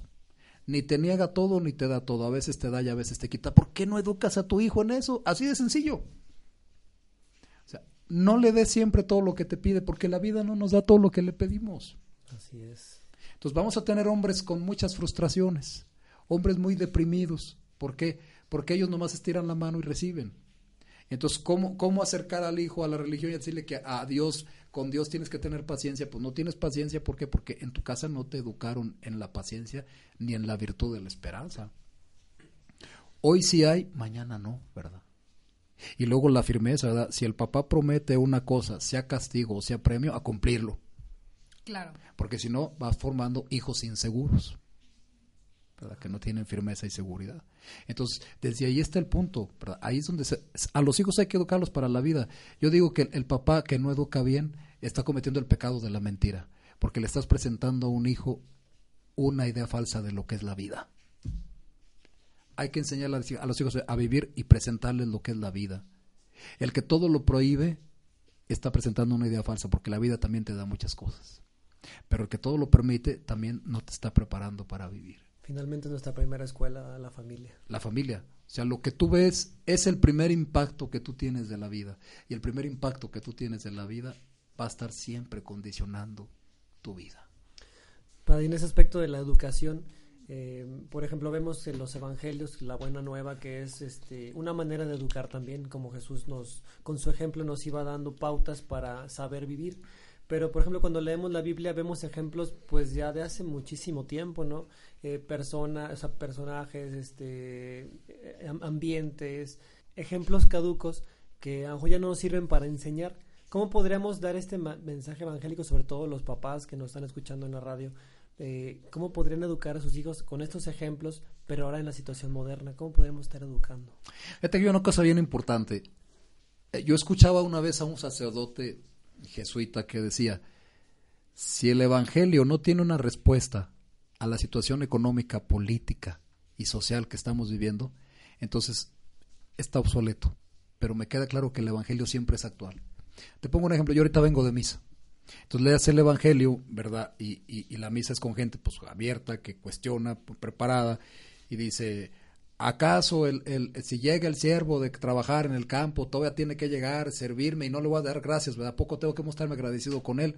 Ni te niega todo, ni te da todo. A veces te da y a veces te quita. ¿Por qué no educas a tu hijo en eso? Así de sencillo. O sea, no le des siempre todo lo que te pide, porque la vida no nos da todo lo que le pedimos.
Así es.
Entonces vamos a tener hombres con muchas frustraciones, hombres muy deprimidos. ¿Por qué? Porque ellos nomás estiran la mano y reciben. Entonces, ¿cómo, cómo acercar al hijo a la religión y decirle que a Dios, con Dios tienes que tener paciencia? Pues no tienes paciencia, ¿por qué? Porque en tu casa no te educaron en la paciencia ni en la virtud de la esperanza. Hoy sí hay, mañana no, ¿verdad? Y luego la firmeza, ¿verdad? Si el papá promete una cosa, sea castigo o sea premio, a cumplirlo.
Claro.
Porque si no, vas formando hijos inseguros, ¿verdad? que no tienen firmeza y seguridad. Entonces, desde ahí está el punto, ¿verdad? Ahí es donde a los hijos hay que educarlos para la vida. Yo digo que el, papá que no educa bien está cometiendo el pecado de la mentira, porque le estás presentando a un hijo una idea falsa de lo que es la vida. Hay que enseñar a los hijos a vivir y presentarles lo que es la vida. El que todo lo prohíbe está presentando una idea falsa, porque la vida también te da muchas cosas. Pero el que todo lo permite también no te está preparando para vivir.
Finalmente nuestra primera escuela, la familia.
La familia. O sea, lo que tú ves es el primer impacto que tú tienes de la vida. Y el primer impacto que tú tienes de la vida va a estar siempre condicionando tu vida.
Para en ese aspecto de la educación, eh, por ejemplo, vemos en los evangelios la buena nueva que es este, una manera de educar también, como Jesús nos, con su ejemplo nos iba dando pautas para saber vivir. Pero, por ejemplo, cuando leemos la Biblia vemos ejemplos, pues ya de hace muchísimo tiempo, ¿no? Eh, personas, personajes, este, eh, ambientes, ejemplos caducos que a ya no nos sirven para enseñar. ¿Cómo podríamos dar este mensaje evangélico, sobre todo los papás que nos están escuchando en la radio? Eh, ¿Cómo podrían educar a sus hijos con estos ejemplos, pero ahora en la situación moderna? ¿Cómo podemos estar educando?
Fíjate que una cosa bien importante. Yo escuchaba una vez a un sacerdote jesuita que decía, si el Evangelio no tiene una respuesta a la situación económica, política y social que estamos viviendo, entonces está obsoleto. Pero me queda claro que el Evangelio siempre es actual. Te pongo un ejemplo, yo ahorita vengo de misa. Entonces leas el Evangelio, ¿verdad? Y, y, la misa es con gente pues abierta, que cuestiona, preparada, y dice, ¿Acaso el, el, si llega el siervo de trabajar en el campo, todavía tiene que llegar, servirme y no le voy a dar gracias, ¿verdad? Poco tengo que mostrarme agradecido con él.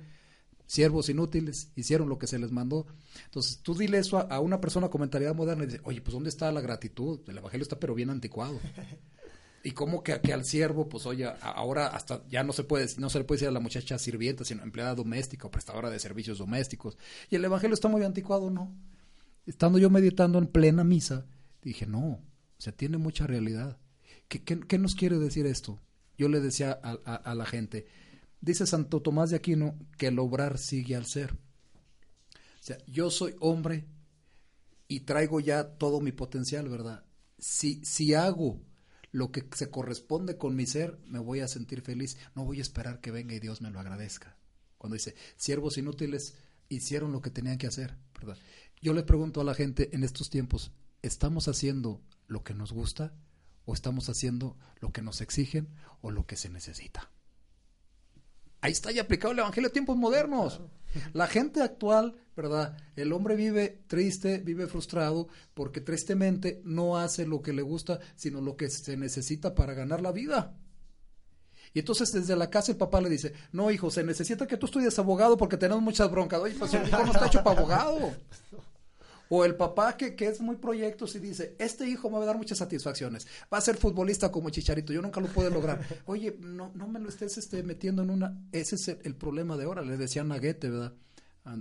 Siervos inútiles hicieron lo que se les mandó. Entonces, tú dile eso a, una persona con mentalidad moderna y dice, oye, pues ¿dónde está la gratitud? El evangelio está pero bien anticuado. Y cómo que, que, al siervo, pues oye, ahora hasta ya no se puede, no se le puede decir a la muchacha sirvienta, sino empleada doméstica o prestadora de servicios domésticos. Y el evangelio está muy anticuado, ¿no? Estando yo meditando en plena misa, Dije, no, o sea, tiene mucha realidad. ¿Qué, qué, nos quiere decir esto? Yo le decía a, a, la gente, dice Santo Tomás de Aquino que el obrar sigue al ser. O sea, yo soy hombre y traigo ya todo mi potencial, ¿verdad? Si, si hago lo que se corresponde con mi ser, me voy a sentir feliz. No voy a esperar que venga y Dios me lo agradezca. Cuando dice, siervos inútiles hicieron lo que tenían que hacer, ¿verdad? Yo le pregunto a la gente en estos tiempos, ¿estamos haciendo lo que nos gusta o estamos haciendo lo que nos exigen o lo que se necesita? Ahí está ya aplicado el Evangelio a tiempos modernos. La gente actual, ¿verdad? El hombre vive triste, vive frustrado, porque tristemente no hace lo que le gusta, sino lo que se necesita para ganar la vida. Y entonces desde la casa el papá le dice, no hijo, se necesita que tú estudies abogado porque tenemos muchas broncas. Oye, pues hijo no está hecho para abogado. O el papá que, que es muy proyectos y dice, este hijo me va a dar muchas satisfacciones, va a ser futbolista como Chicharito, yo nunca lo puedo lograr. Oye, no, no me lo estés este, metiendo en una... Ese es el, problema de ahora, le decían a Goethe, ¿verdad?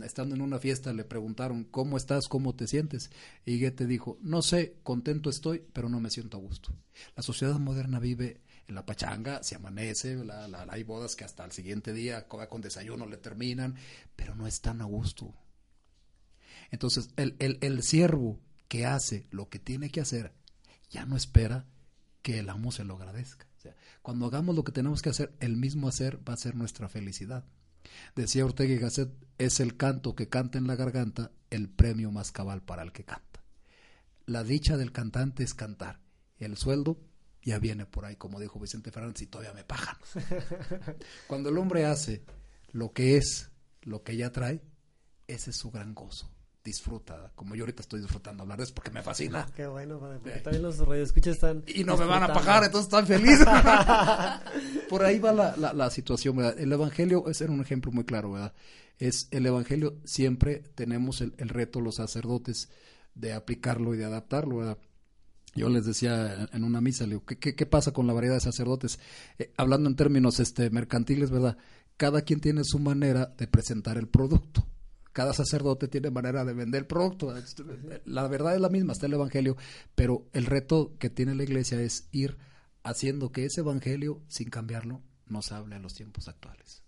estando en una fiesta, le preguntaron, ¿cómo estás? ¿Cómo te sientes? Y Goethe dijo, no sé, contento estoy, pero no me siento a gusto. La sociedad moderna vive en la pachanga, se amanece, la, hay bodas que hasta el siguiente día con desayuno le terminan, pero no están a gusto. Entonces, el, el, el siervo que hace lo que tiene que hacer, ya no espera que el amo se lo agradezca. O sea, cuando hagamos lo que tenemos que hacer, el mismo hacer va a ser nuestra felicidad. Decía Ortega y Gasset, es el canto que canta en la garganta el premio más cabal para el que canta. La dicha del cantante es cantar. El sueldo ya viene por ahí, como dijo Vicente Fernández, y todavía me pagan. Cuando el hombre hace lo que es, lo que ya trae, ese es su gran gozo. Disfruta, como yo ahorita estoy disfrutando hablar de eso porque me fascina.
Qué bueno, porque eh. también los radioescuchas están.
Y no me van a pagar, entonces están felices. por ahí va la, la, situación, ¿verdad? El Evangelio es un ejemplo muy claro, ¿verdad? Es el Evangelio, siempre tenemos el, reto, los sacerdotes, de aplicarlo y de adaptarlo, ¿verdad? Yo les decía en una misa, ¿qué, qué, pasa con la variedad de sacerdotes? Eh, hablando en términos este, mercantiles, ¿verdad? Cada quien tiene su manera de presentar el producto. Cada sacerdote tiene manera de vender producto. La verdad es la misma, está el Evangelio, pero el reto que tiene la iglesia es ir haciendo que ese Evangelio, sin cambiarlo, nos hable a los tiempos actuales.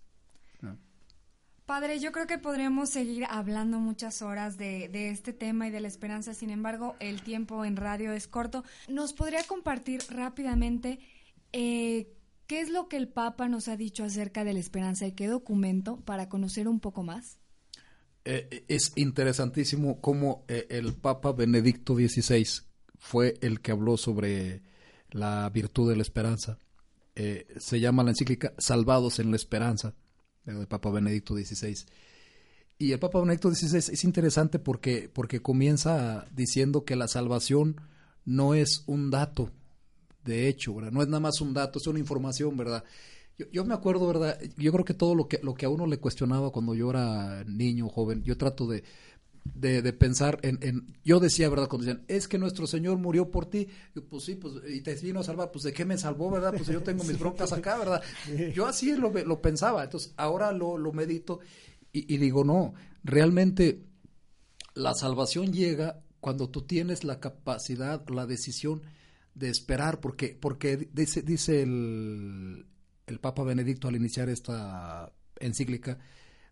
Padre, yo creo que podríamos seguir hablando muchas horas de, este tema y de la esperanza, sin embargo, el tiempo en radio es corto. ¿Nos podría compartir rápidamente eh, qué es lo que el Papa nos ha dicho acerca de la esperanza y qué documento para conocer un poco más?
Eh, es interesantísimo cómo eh, el Papa Benedicto XVI fue el que habló sobre la virtud de la esperanza. se llama la encíclica Salvados en la Esperanza del Papa Benedicto XVI. Y el Papa Benedicto XVI es interesante porque, porque comienza diciendo que la salvación no es un dato, de hecho. No es nada más un dato, es una información, ¿verdad? Yo, yo, me acuerdo, ¿verdad? Yo creo que todo lo que, lo que a uno le cuestionaba cuando yo era niño, joven, yo trato de, de, pensar en, en, yo decía, ¿verdad? Cuando decían, es que nuestro Señor murió por ti, yo, pues sí, pues, y te vino a salvar, pues de qué me salvó, ¿verdad? Pues yo tengo mis broncas acá, ¿verdad? Yo así lo, lo pensaba, entonces ahora lo, lo medito y, y, digo, no, realmente la salvación llega cuando tú tienes la capacidad, la decisión de esperar, porque, porque dice, dice el, el Papa Benedicto al iniciar esta encíclica,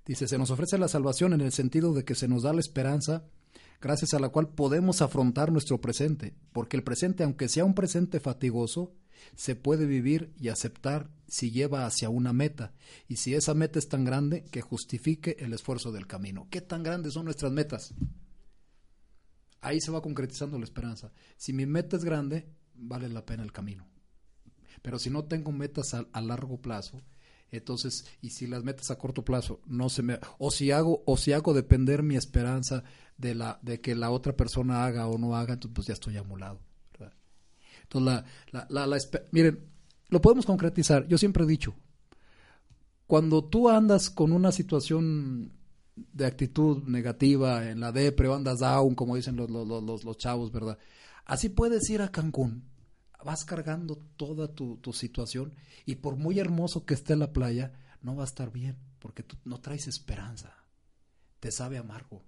Dice, se nos ofrece la salvación en el sentido de que se nos da la esperanza gracias a la cual podemos afrontar nuestro presente, porque el presente, aunque sea un presente fatigoso, se puede vivir y aceptar si lleva hacia una meta, y si esa meta es tan grande que justifique el esfuerzo del camino. ¿Qué tan grandes son nuestras metas? Ahí se va concretizando la esperanza. Si mi meta es grande, vale la pena el camino. Pero si no tengo metas a, largo plazo, entonces, y si las metas a corto plazo no se me o si hago o si hago depender mi esperanza de la de que la otra persona haga o no haga, entonces pues ya estoy amulado, Entonces, la, la, la, miren, lo podemos concretizar. Yo siempre he dicho, cuando tú andas con una situación de actitud negativa en la depre o andas down, como dicen los, los, los, los chavos, ¿verdad? Así puedes ir a Cancún vas cargando toda tu, situación y por muy hermoso que esté la playa, no va a estar bien, porque tú no traes esperanza, te sabe amargo.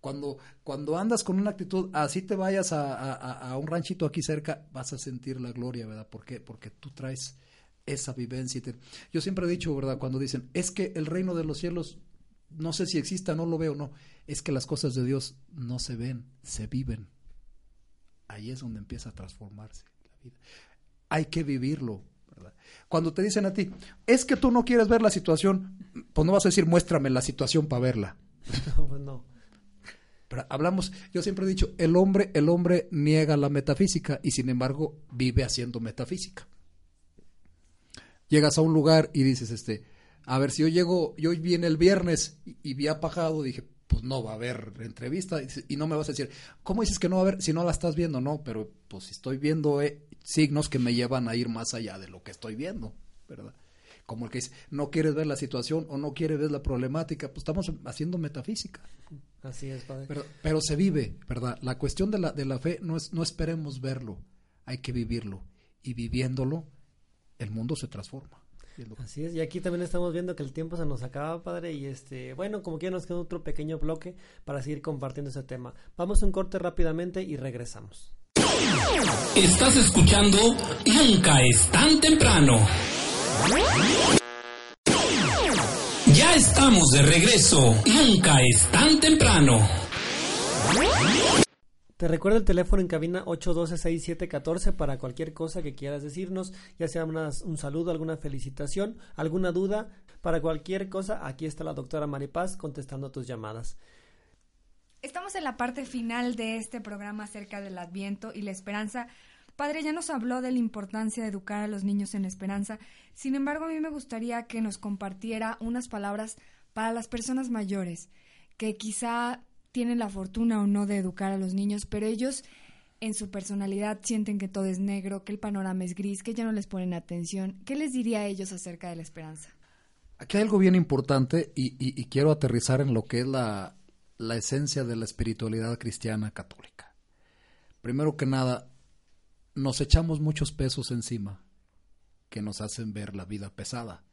Cuando, cuando andas con una actitud, así te vayas a, un ranchito aquí cerca, vas a sentir la gloria, ¿verdad? ¿Por qué? Porque tú traes esa vivencia. Yo siempre he dicho, ¿verdad? Cuando dicen, es que el reino de los cielos, no sé si exista, no lo veo, no. Es que las cosas de Dios no se ven, se viven. Ahí es donde empieza a transformarse. Hay que vivirlo. Cuando te dicen a ti, es que tú no quieres ver la situación, pues no vas a decir, muéstrame la situación para verla. Pues no, Pero hablamos, yo siempre he dicho, el hombre, el hombre niega la metafísica y sin embargo vive haciendo metafísica. Llegas a un lugar y dices, este, a ver, si yo llego, yo viene el viernes y, y vi apagado, dije, pues no va a haber entrevista y no me vas a decir, ¿cómo dices que no va a haber si no la estás viendo? No, pero pues estoy viendo eh, signos que me llevan a ir más allá de lo que estoy viendo, ¿verdad? Como el que dice, no quieres ver la situación o no quieres ver la problemática, pues estamos haciendo metafísica.
Así es, padre.
Pero, pero se vive, ¿verdad? La cuestión de la, de la fe no es, no esperemos verlo, hay que vivirlo. Y viviéndolo, el mundo se transforma.
Así es, y aquí también estamos viendo que el tiempo se nos acaba, padre, y este, bueno, como que nos queda otro pequeño bloque para seguir compartiendo ese tema. Vamos a un corte rápidamente y regresamos.
Estás escuchando Nunca es tan temprano. Ya estamos de regreso. Nunca es tan temprano.
Te recuerdo el teléfono en cabina 812-6714 para cualquier cosa que quieras decirnos, ya sea un saludo, alguna felicitación, alguna duda, para cualquier cosa, aquí está la doctora Maripaz contestando tus llamadas.
Estamos en la parte final de este programa acerca del Adviento y la esperanza. Padre, ya nos habló de la importancia de educar a los niños en la esperanza. Sin embargo, a mí me gustaría que nos compartiera unas palabras para las personas mayores, que quizá tienen la fortuna o no de educar a los niños, pero ellos en su personalidad sienten que todo es negro, que el panorama es gris, que ya no les ponen atención. ¿Qué les diría a ellos acerca de la esperanza?
Aquí hay algo bien importante y, quiero aterrizar en lo que es la, la esencia de la espiritualidad cristiana católica. Primero que nada, nos echamos muchos pesos encima que nos hacen ver la vida pesada.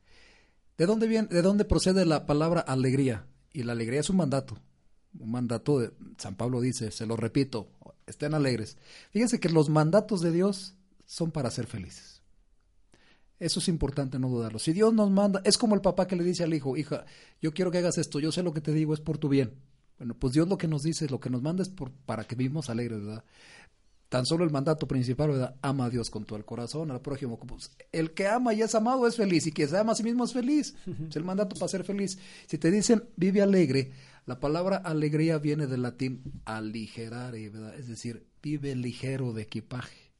¿De dónde viene, de dónde procede la palabra alegría? Y la alegría es un mandato un mandato de San Pablo dice, se lo repito, estén alegres. Fíjense que los mandatos de Dios son para ser felices. Eso es importante no dudarlo. Si Dios nos manda, es como el papá que le dice al hijo, hija, yo quiero que hagas esto, yo sé lo que te digo, es por tu bien. Bueno, pues Dios lo que nos dice, lo que nos manda es por, para que vivamos alegres, ¿verdad? Tan solo el mandato principal, ¿verdad? Ama a Dios con todo el corazón, al prójimo. Pues, el que ama y es amado es feliz, y quien se ama a sí mismo es feliz. Es el mandato para ser feliz. Si te dicen, vive alegre, la palabra alegría viene del latín aligerare, ¿verdad? Es decir, vive ligero de equipaje.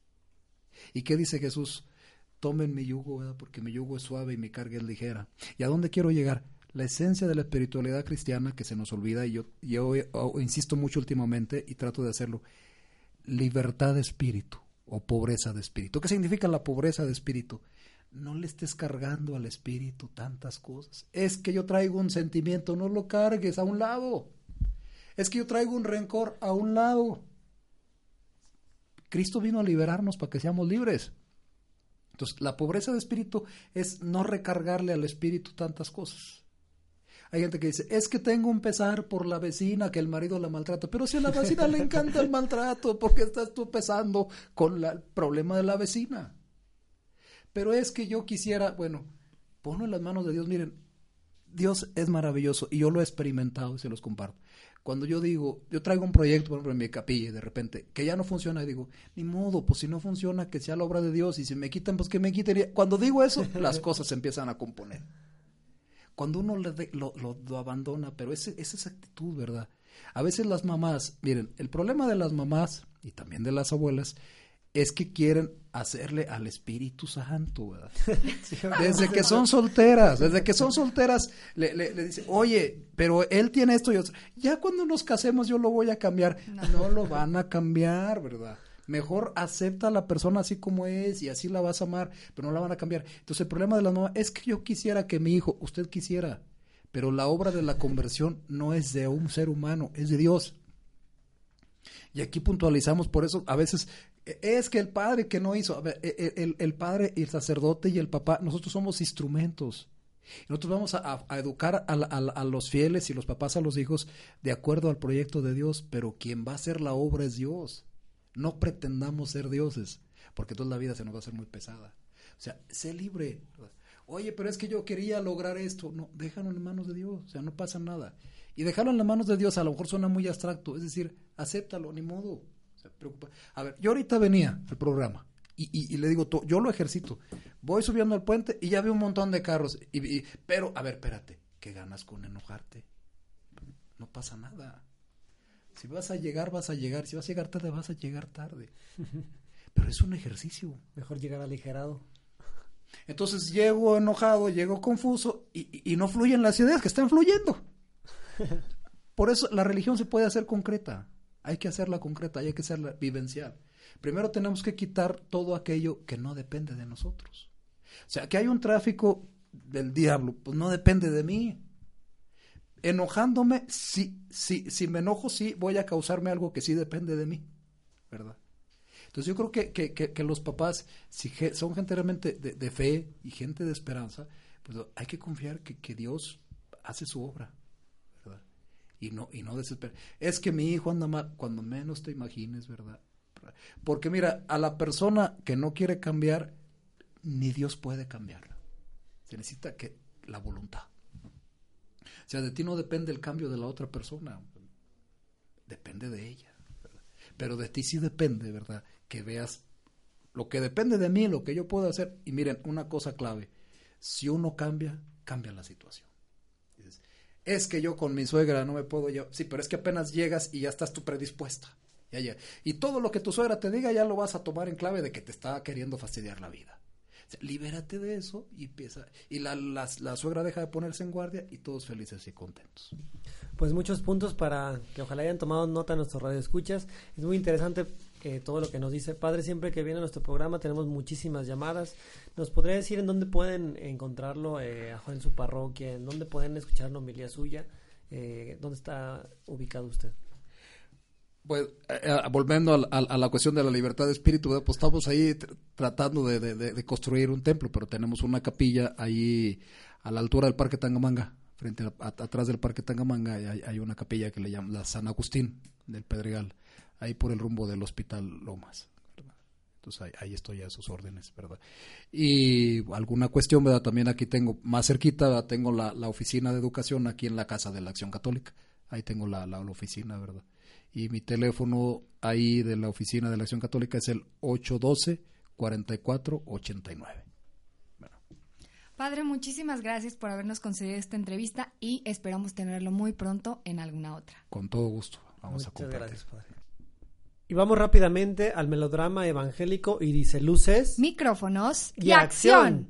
¿Y qué dice Jesús? Tomen mi yugo, ¿verdad? Porque mi yugo es suave y mi carga es ligera. ¿Y a dónde quiero llegar? La esencia de la espiritualidad cristiana que se nos olvida, y yo, yo insisto mucho últimamente y trato de hacerlo, libertad de espíritu o pobreza de espíritu. ¿Qué significa la pobreza de espíritu? no le estés cargando al espíritu tantas cosas. Es que yo traigo un sentimiento, no lo cargues a un lado. Es que yo traigo un rencor a un lado. Cristo vino a liberarnos para que seamos libres. Entonces, la pobreza de espíritu es no recargarle al espíritu tantas cosas. Hay gente que dice, es que tengo un pesar por la vecina que el marido la maltrata, pero si a la vecina le encanta el maltrato, ¿por qué estás tú pesando con el problema de la vecina? Pero es que yo quisiera, bueno, ponlo en las manos de Dios. Miren, Dios es maravilloso y yo lo he experimentado y se los comparto. Cuando yo digo, yo traigo un proyecto, por ejemplo, en mi capilla y de repente, que ya no funciona, y digo, ni modo, pues si no funciona, que sea la obra de Dios y si me quitan, pues que me quiten. Cuando digo eso, las cosas se empiezan a componer. Cuando uno lo, lo, abandona, pero ese, esa es actitud, ¿verdad? A veces las mamás, miren, el problema de las mamás y también de las abuelas es que quieren hacerle al Espíritu Santo, ¿verdad? Desde que son solteras, desde que son solteras, le, le, dicen, oye, pero él tiene esto y otro. Ya cuando nos casemos yo lo voy a cambiar. No. lo van a cambiar, ¿verdad? Mejor acepta a la persona así como es y así la vas a amar, pero no la van a cambiar. Entonces el problema de la mamá es que yo quisiera que mi hijo, usted quisiera, pero la obra de la conversión no es de un ser humano, es de Dios. Y aquí puntualizamos, por eso a veces es que el padre que no hizo, e, e, el, padre y el sacerdote y el papá, nosotros somos instrumentos. Nosotros vamos a, educar a, los fieles y los papás a los hijos de acuerdo al proyecto de Dios, pero quien va a hacer la obra es Dios. No pretendamos ser dioses, porque toda la vida se nos va a hacer muy pesada. O sea, sé libre. Oye, pero es que yo quería lograr esto. No, déjalo en manos de Dios, o sea, no pasa nada. Y dejarlo en las manos de Dios a lo mejor suena muy abstracto, es decir, acéptalo, ni modo preocupa. A ver, yo ahorita venía al programa y, le digo, yo lo ejercito. Voy subiendo al puente y ya veo un montón de carros. Y, pero, a ver, espérate, ¿qué ganas con enojarte? No pasa nada. Si vas a llegar, vas a llegar. Si vas a llegar tarde, vas a llegar tarde. Pero es un ejercicio.
Mejor llegar aligerado.
Entonces llego enojado, llego confuso y, y no fluyen las ideas que están fluyendo. Por eso la religión se puede hacer concreta. Hay que hacerla concreta, hay que hacerla vivencial. Primero tenemos que quitar todo aquello que no depende de nosotros. O sea, que hay un tráfico del diablo, pues no depende de mí. Enojándome, sí, sí, si me enojo, sí, voy a causarme algo que sí depende de mí, ¿verdad? Entonces yo creo que, que, que, los papás, si son gente realmente de, fe y gente de esperanza, pues hay que confiar que, que Dios hace su obra, ¿verdad? Y no, y no desesperar. Es que mi hijo anda mal, cuando menos te imagines, ¿verdad? Porque mira, a la persona que no quiere cambiar, ni Dios puede cambiarla. Se necesita que la voluntad. Sea, de ti no depende el cambio de la otra persona, depende de ella. Pero de ti sí depende, ¿verdad? Que veas lo que depende de mí, lo que yo puedo hacer. Y miren, una cosa clave, si uno cambia, cambia la situación. es que yo con mi suegra no me puedo yo. Sí, pero es que apenas llegas y ya estás tú predispuesta. Y todo lo que tu suegra te diga ya lo vas a tomar en clave de que te está queriendo fastidiar la vida. Libérate de eso y empieza. Y la, la, suegra deja de ponerse en guardia y todos felices y contentos.
Pues muchos puntos para que ojalá hayan tomado nota en nuestro radio escuchas. Es muy interesante eh, todo lo que nos dice. Padre, siempre que viene a nuestro programa tenemos muchísimas llamadas. ¿Nos podría decir en dónde pueden encontrarlo eh, en su parroquia? ¿En dónde pueden escuchar la homilía suya? Eh, ¿Dónde está ubicado usted?
Pues eh, eh, volviendo a, la cuestión de la libertad de espíritu, pues estamos ahí tratando de, construir un templo, pero tenemos una capilla ahí a la altura del Parque Tangamanga, frente a, atrás del Parque Tangamanga hay, hay, una capilla que le llaman la San Agustín del Pedregal, ahí por el rumbo del Hospital Lomas. Entonces ahí, estoy a sus órdenes, ¿verdad? Y alguna cuestión, ¿verdad? También aquí tengo, más cerquita, tengo la, oficina de educación aquí en la Casa de la Acción Católica. Ahí tengo la oficina, ¿verdad? Y mi teléfono ahí de la oficina de la Acción Católica es el 812-4489.
Padre, muchísimas gracias por habernos concedido esta entrevista y esperamos tenerlo muy pronto en alguna otra.
Con todo gusto. Vamos a compartir. Gracias,
padre. Y vamos rápidamente al melodrama evangélico y dice luces,
micrófonos y, acción.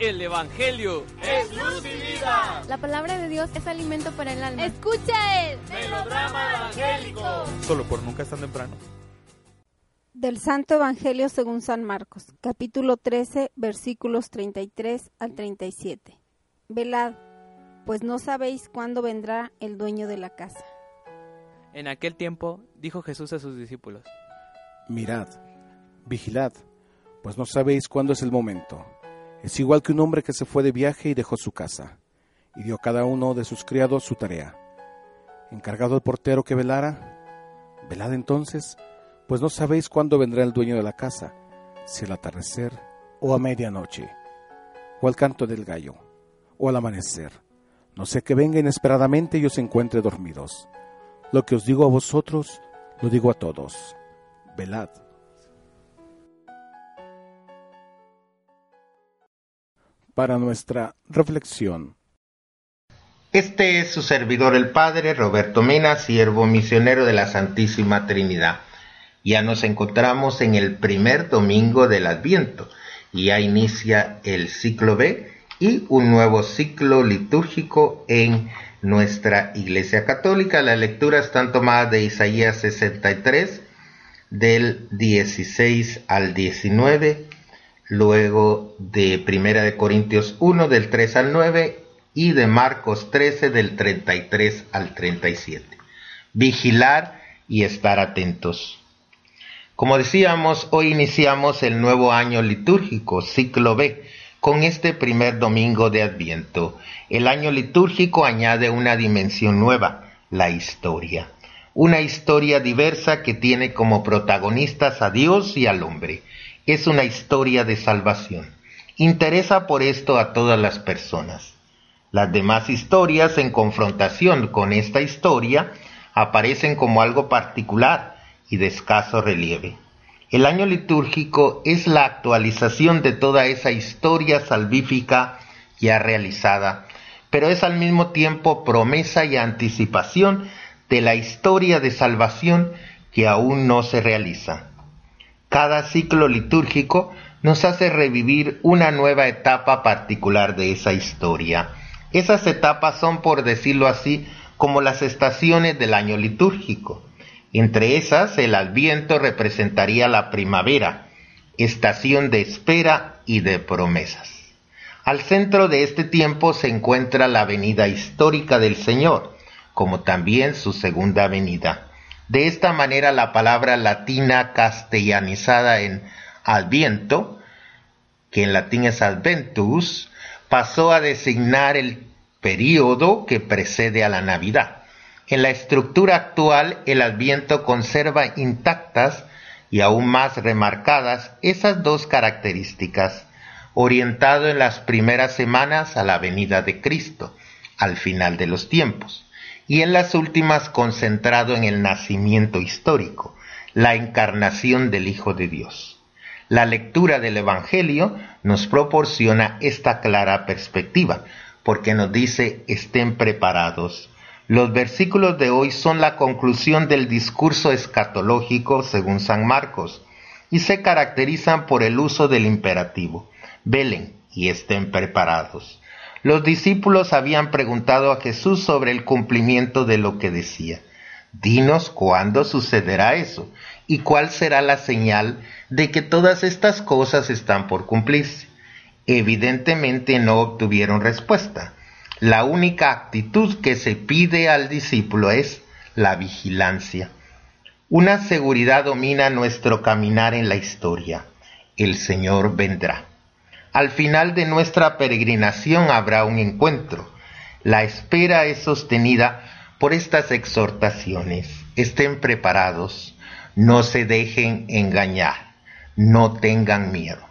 El Evangelio es luz y vida.
La palabra de Dios es alimento para el alma.
Escucha el
melodrama evangélico.
Solo por nunca es tan temprano.
Del Santo Evangelio según San Marcos, capítulo 13, versículos 33 al 37. Velad, pues no sabéis cuándo vendrá el dueño de la casa.
En aquel tiempo dijo Jesús a sus discípulos,
Mirad, vigilad, pues no sabéis cuándo es el momento es igual que un hombre que se fue de viaje y dejó su casa, y dio a cada uno de sus criados su tarea. Encargado el portero que velara, velad entonces, pues no sabéis cuándo vendrá el dueño de la casa, si al atardecer o a medianoche, o al canto del gallo, o al amanecer. No sé que venga inesperadamente y os encuentre dormidos. Lo que os digo a vosotros, lo digo a todos. Velad. Para nuestra reflexión.
Este es su servidor el Padre Roberto Mena, siervo misionero de la Santísima Trinidad. Ya nos encontramos en el primer domingo del Adviento y ya inicia el ciclo B y un nuevo ciclo litúrgico en nuestra Iglesia Católica. Las lecturas están tomadas de Isaías 63, del 16 al 19 luego de Primera de Corintios 1 del 3 al 9 y de Marcos 13 del 33 al 37. Vigilar y estar atentos. Como decíamos, hoy iniciamos el nuevo año litúrgico, ciclo B, con este primer domingo de Adviento. El año litúrgico añade una dimensión nueva, la historia. Una historia diversa que tiene como protagonistas a Dios y al hombre es una historia de salvación. Interesa por esto a todas las personas. Las demás historias en confrontación con esta historia aparecen como algo particular y de escaso relieve. El año litúrgico es la actualización de toda esa historia salvífica ya realizada, pero es al mismo tiempo promesa y anticipación de la historia de salvación que aún no se realiza. Cada ciclo litúrgico nos hace revivir una nueva etapa particular de esa historia. Esas etapas son, por decirlo así, como las estaciones del año litúrgico. Entre esas, el adviento representaría la primavera, estación de espera y de promesas. Al centro de este tiempo se encuentra la venida histórica del Señor, como también su segunda venida. De esta manera la palabra latina castellanizada en Adviento, que en latín es Adventus, pasó a designar el período que precede a la Navidad. En la estructura actual, el Adviento conserva intactas y aún más remarcadas esas dos características, orientado en las primeras semanas a la venida de Cristo, al final de los tiempos, y en las últimas concentrado en el nacimiento histórico, la encarnación del Hijo de Dios. La lectura del Evangelio nos proporciona esta clara perspectiva, porque nos dice estén preparados. Los versículos de hoy son la conclusión del discurso escatológico según San Marcos y se caracterizan por el uso del imperativo. Velen y estén preparados. Los discípulos habían preguntado a Jesús sobre el cumplimiento de lo que decía. Dinos cuándo sucederá eso y cuál será la señal de que todas estas cosas están por cumplirse. Evidentemente no obtuvieron respuesta. La única actitud que se pide al discípulo es la vigilancia. Una seguridad domina nuestro caminar en la historia. El Señor vendrá. Al final de nuestra peregrinación habrá un encuentro. La espera es sostenida por estas exhortaciones. Estén preparados, no se dejen engañar, no tengan miedo.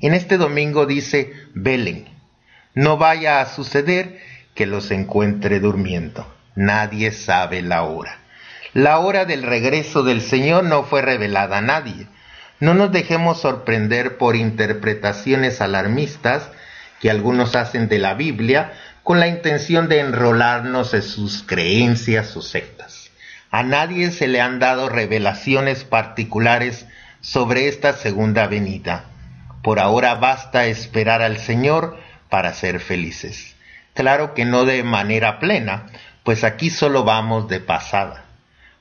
En este domingo dice, velen, no vaya a suceder que los encuentre durmiendo. Nadie sabe la hora. La hora del regreso del Señor no fue revelada a nadie. No nos dejemos sorprender por interpretaciones alarmistas que algunos hacen de la Biblia con la intención de enrolarnos en sus creencias o sectas. A nadie se le han dado revelaciones particulares sobre esta segunda venida. Por ahora basta esperar al Señor para ser felices. Claro que no de manera plena, pues aquí solo vamos de pasada.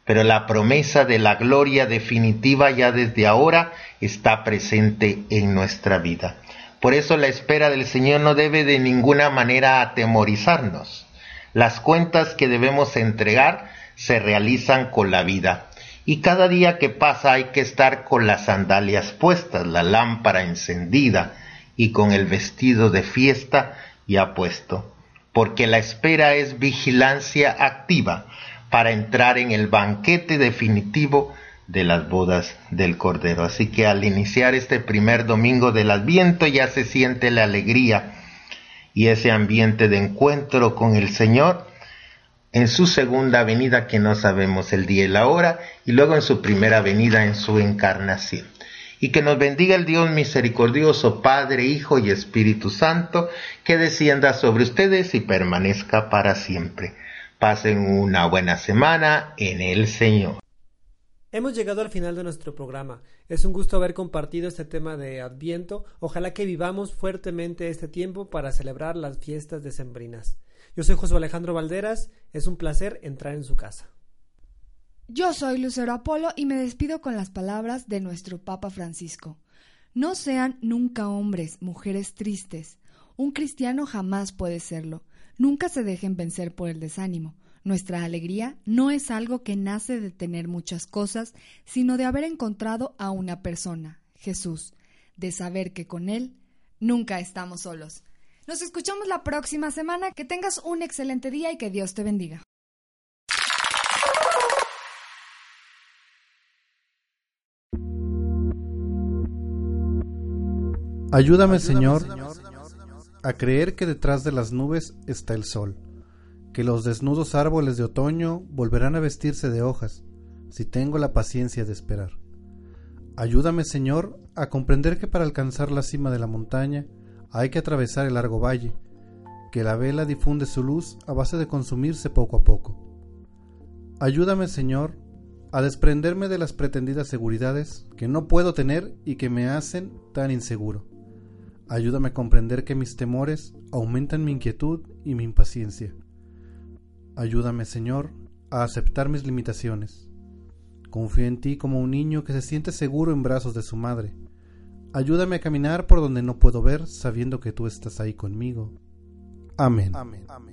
Pero la promesa de la gloria definitiva ya desde ahora está presente en nuestra vida. Por eso la espera del Señor no debe de ninguna manera atemorizarnos. Las cuentas que debemos entregar se realizan con la vida. Y cada día que pasa hay que estar con las sandalias puestas, la lámpara encendida y con el vestido de fiesta ya puesto. Porque la espera es vigilancia activa para entrar en el banquete definitivo de las bodas del Cordero. Así que al iniciar este primer domingo del Adviento ya se siente la alegría y ese ambiente de encuentro con el Señor en su segunda venida que no sabemos el día y la hora y luego en su primera venida en su encarnación. Y que nos bendiga el Dios misericordioso, Padre, Hijo y Espíritu Santo, que descienda sobre ustedes y permanezca para siempre. Pasen una buena semana en el Señor.
Hemos llegado al final de nuestro programa. Es un gusto haber compartido este tema de Adviento. Ojalá que vivamos fuertemente este tiempo para celebrar las fiestas decembrinas. Yo soy José Alejandro Valderas. Es un placer entrar en su casa.
Yo soy Lucero Apolo y me despido con las palabras de nuestro Papa Francisco. No sean nunca hombres, mujeres tristes. Un cristiano jamás puede serlo. Nunca se dejen vencer por el desánimo. Nuestra alegría no es algo que nace de tener muchas cosas, sino de haber encontrado a una persona, Jesús, de saber que con Él nunca estamos solos. Nos escuchamos la próxima semana, que tengas un excelente día y que Dios te bendiga.
Ayúdame, Señor, a creer que detrás de las nubes está el sol que los desnudos árboles de otoño volverán a vestirse de hojas, si tengo la paciencia de esperar. Ayúdame, Señor, a comprender que para alcanzar la cima de la montaña hay que atravesar el largo valle, que la vela difunde su luz a base de consumirse poco a poco. Ayúdame, Señor, a desprenderme de las pretendidas seguridades que no puedo tener y que me hacen tan inseguro. Ayúdame a comprender que mis temores aumentan mi inquietud y mi impaciencia. Ayúdame, Señor, a aceptar mis limitaciones. Confío en ti como un niño que se siente seguro en brazos de su madre. Ayúdame a caminar por donde no puedo ver, sabiendo que tú estás ahí conmigo. Amén. Amén. Amén.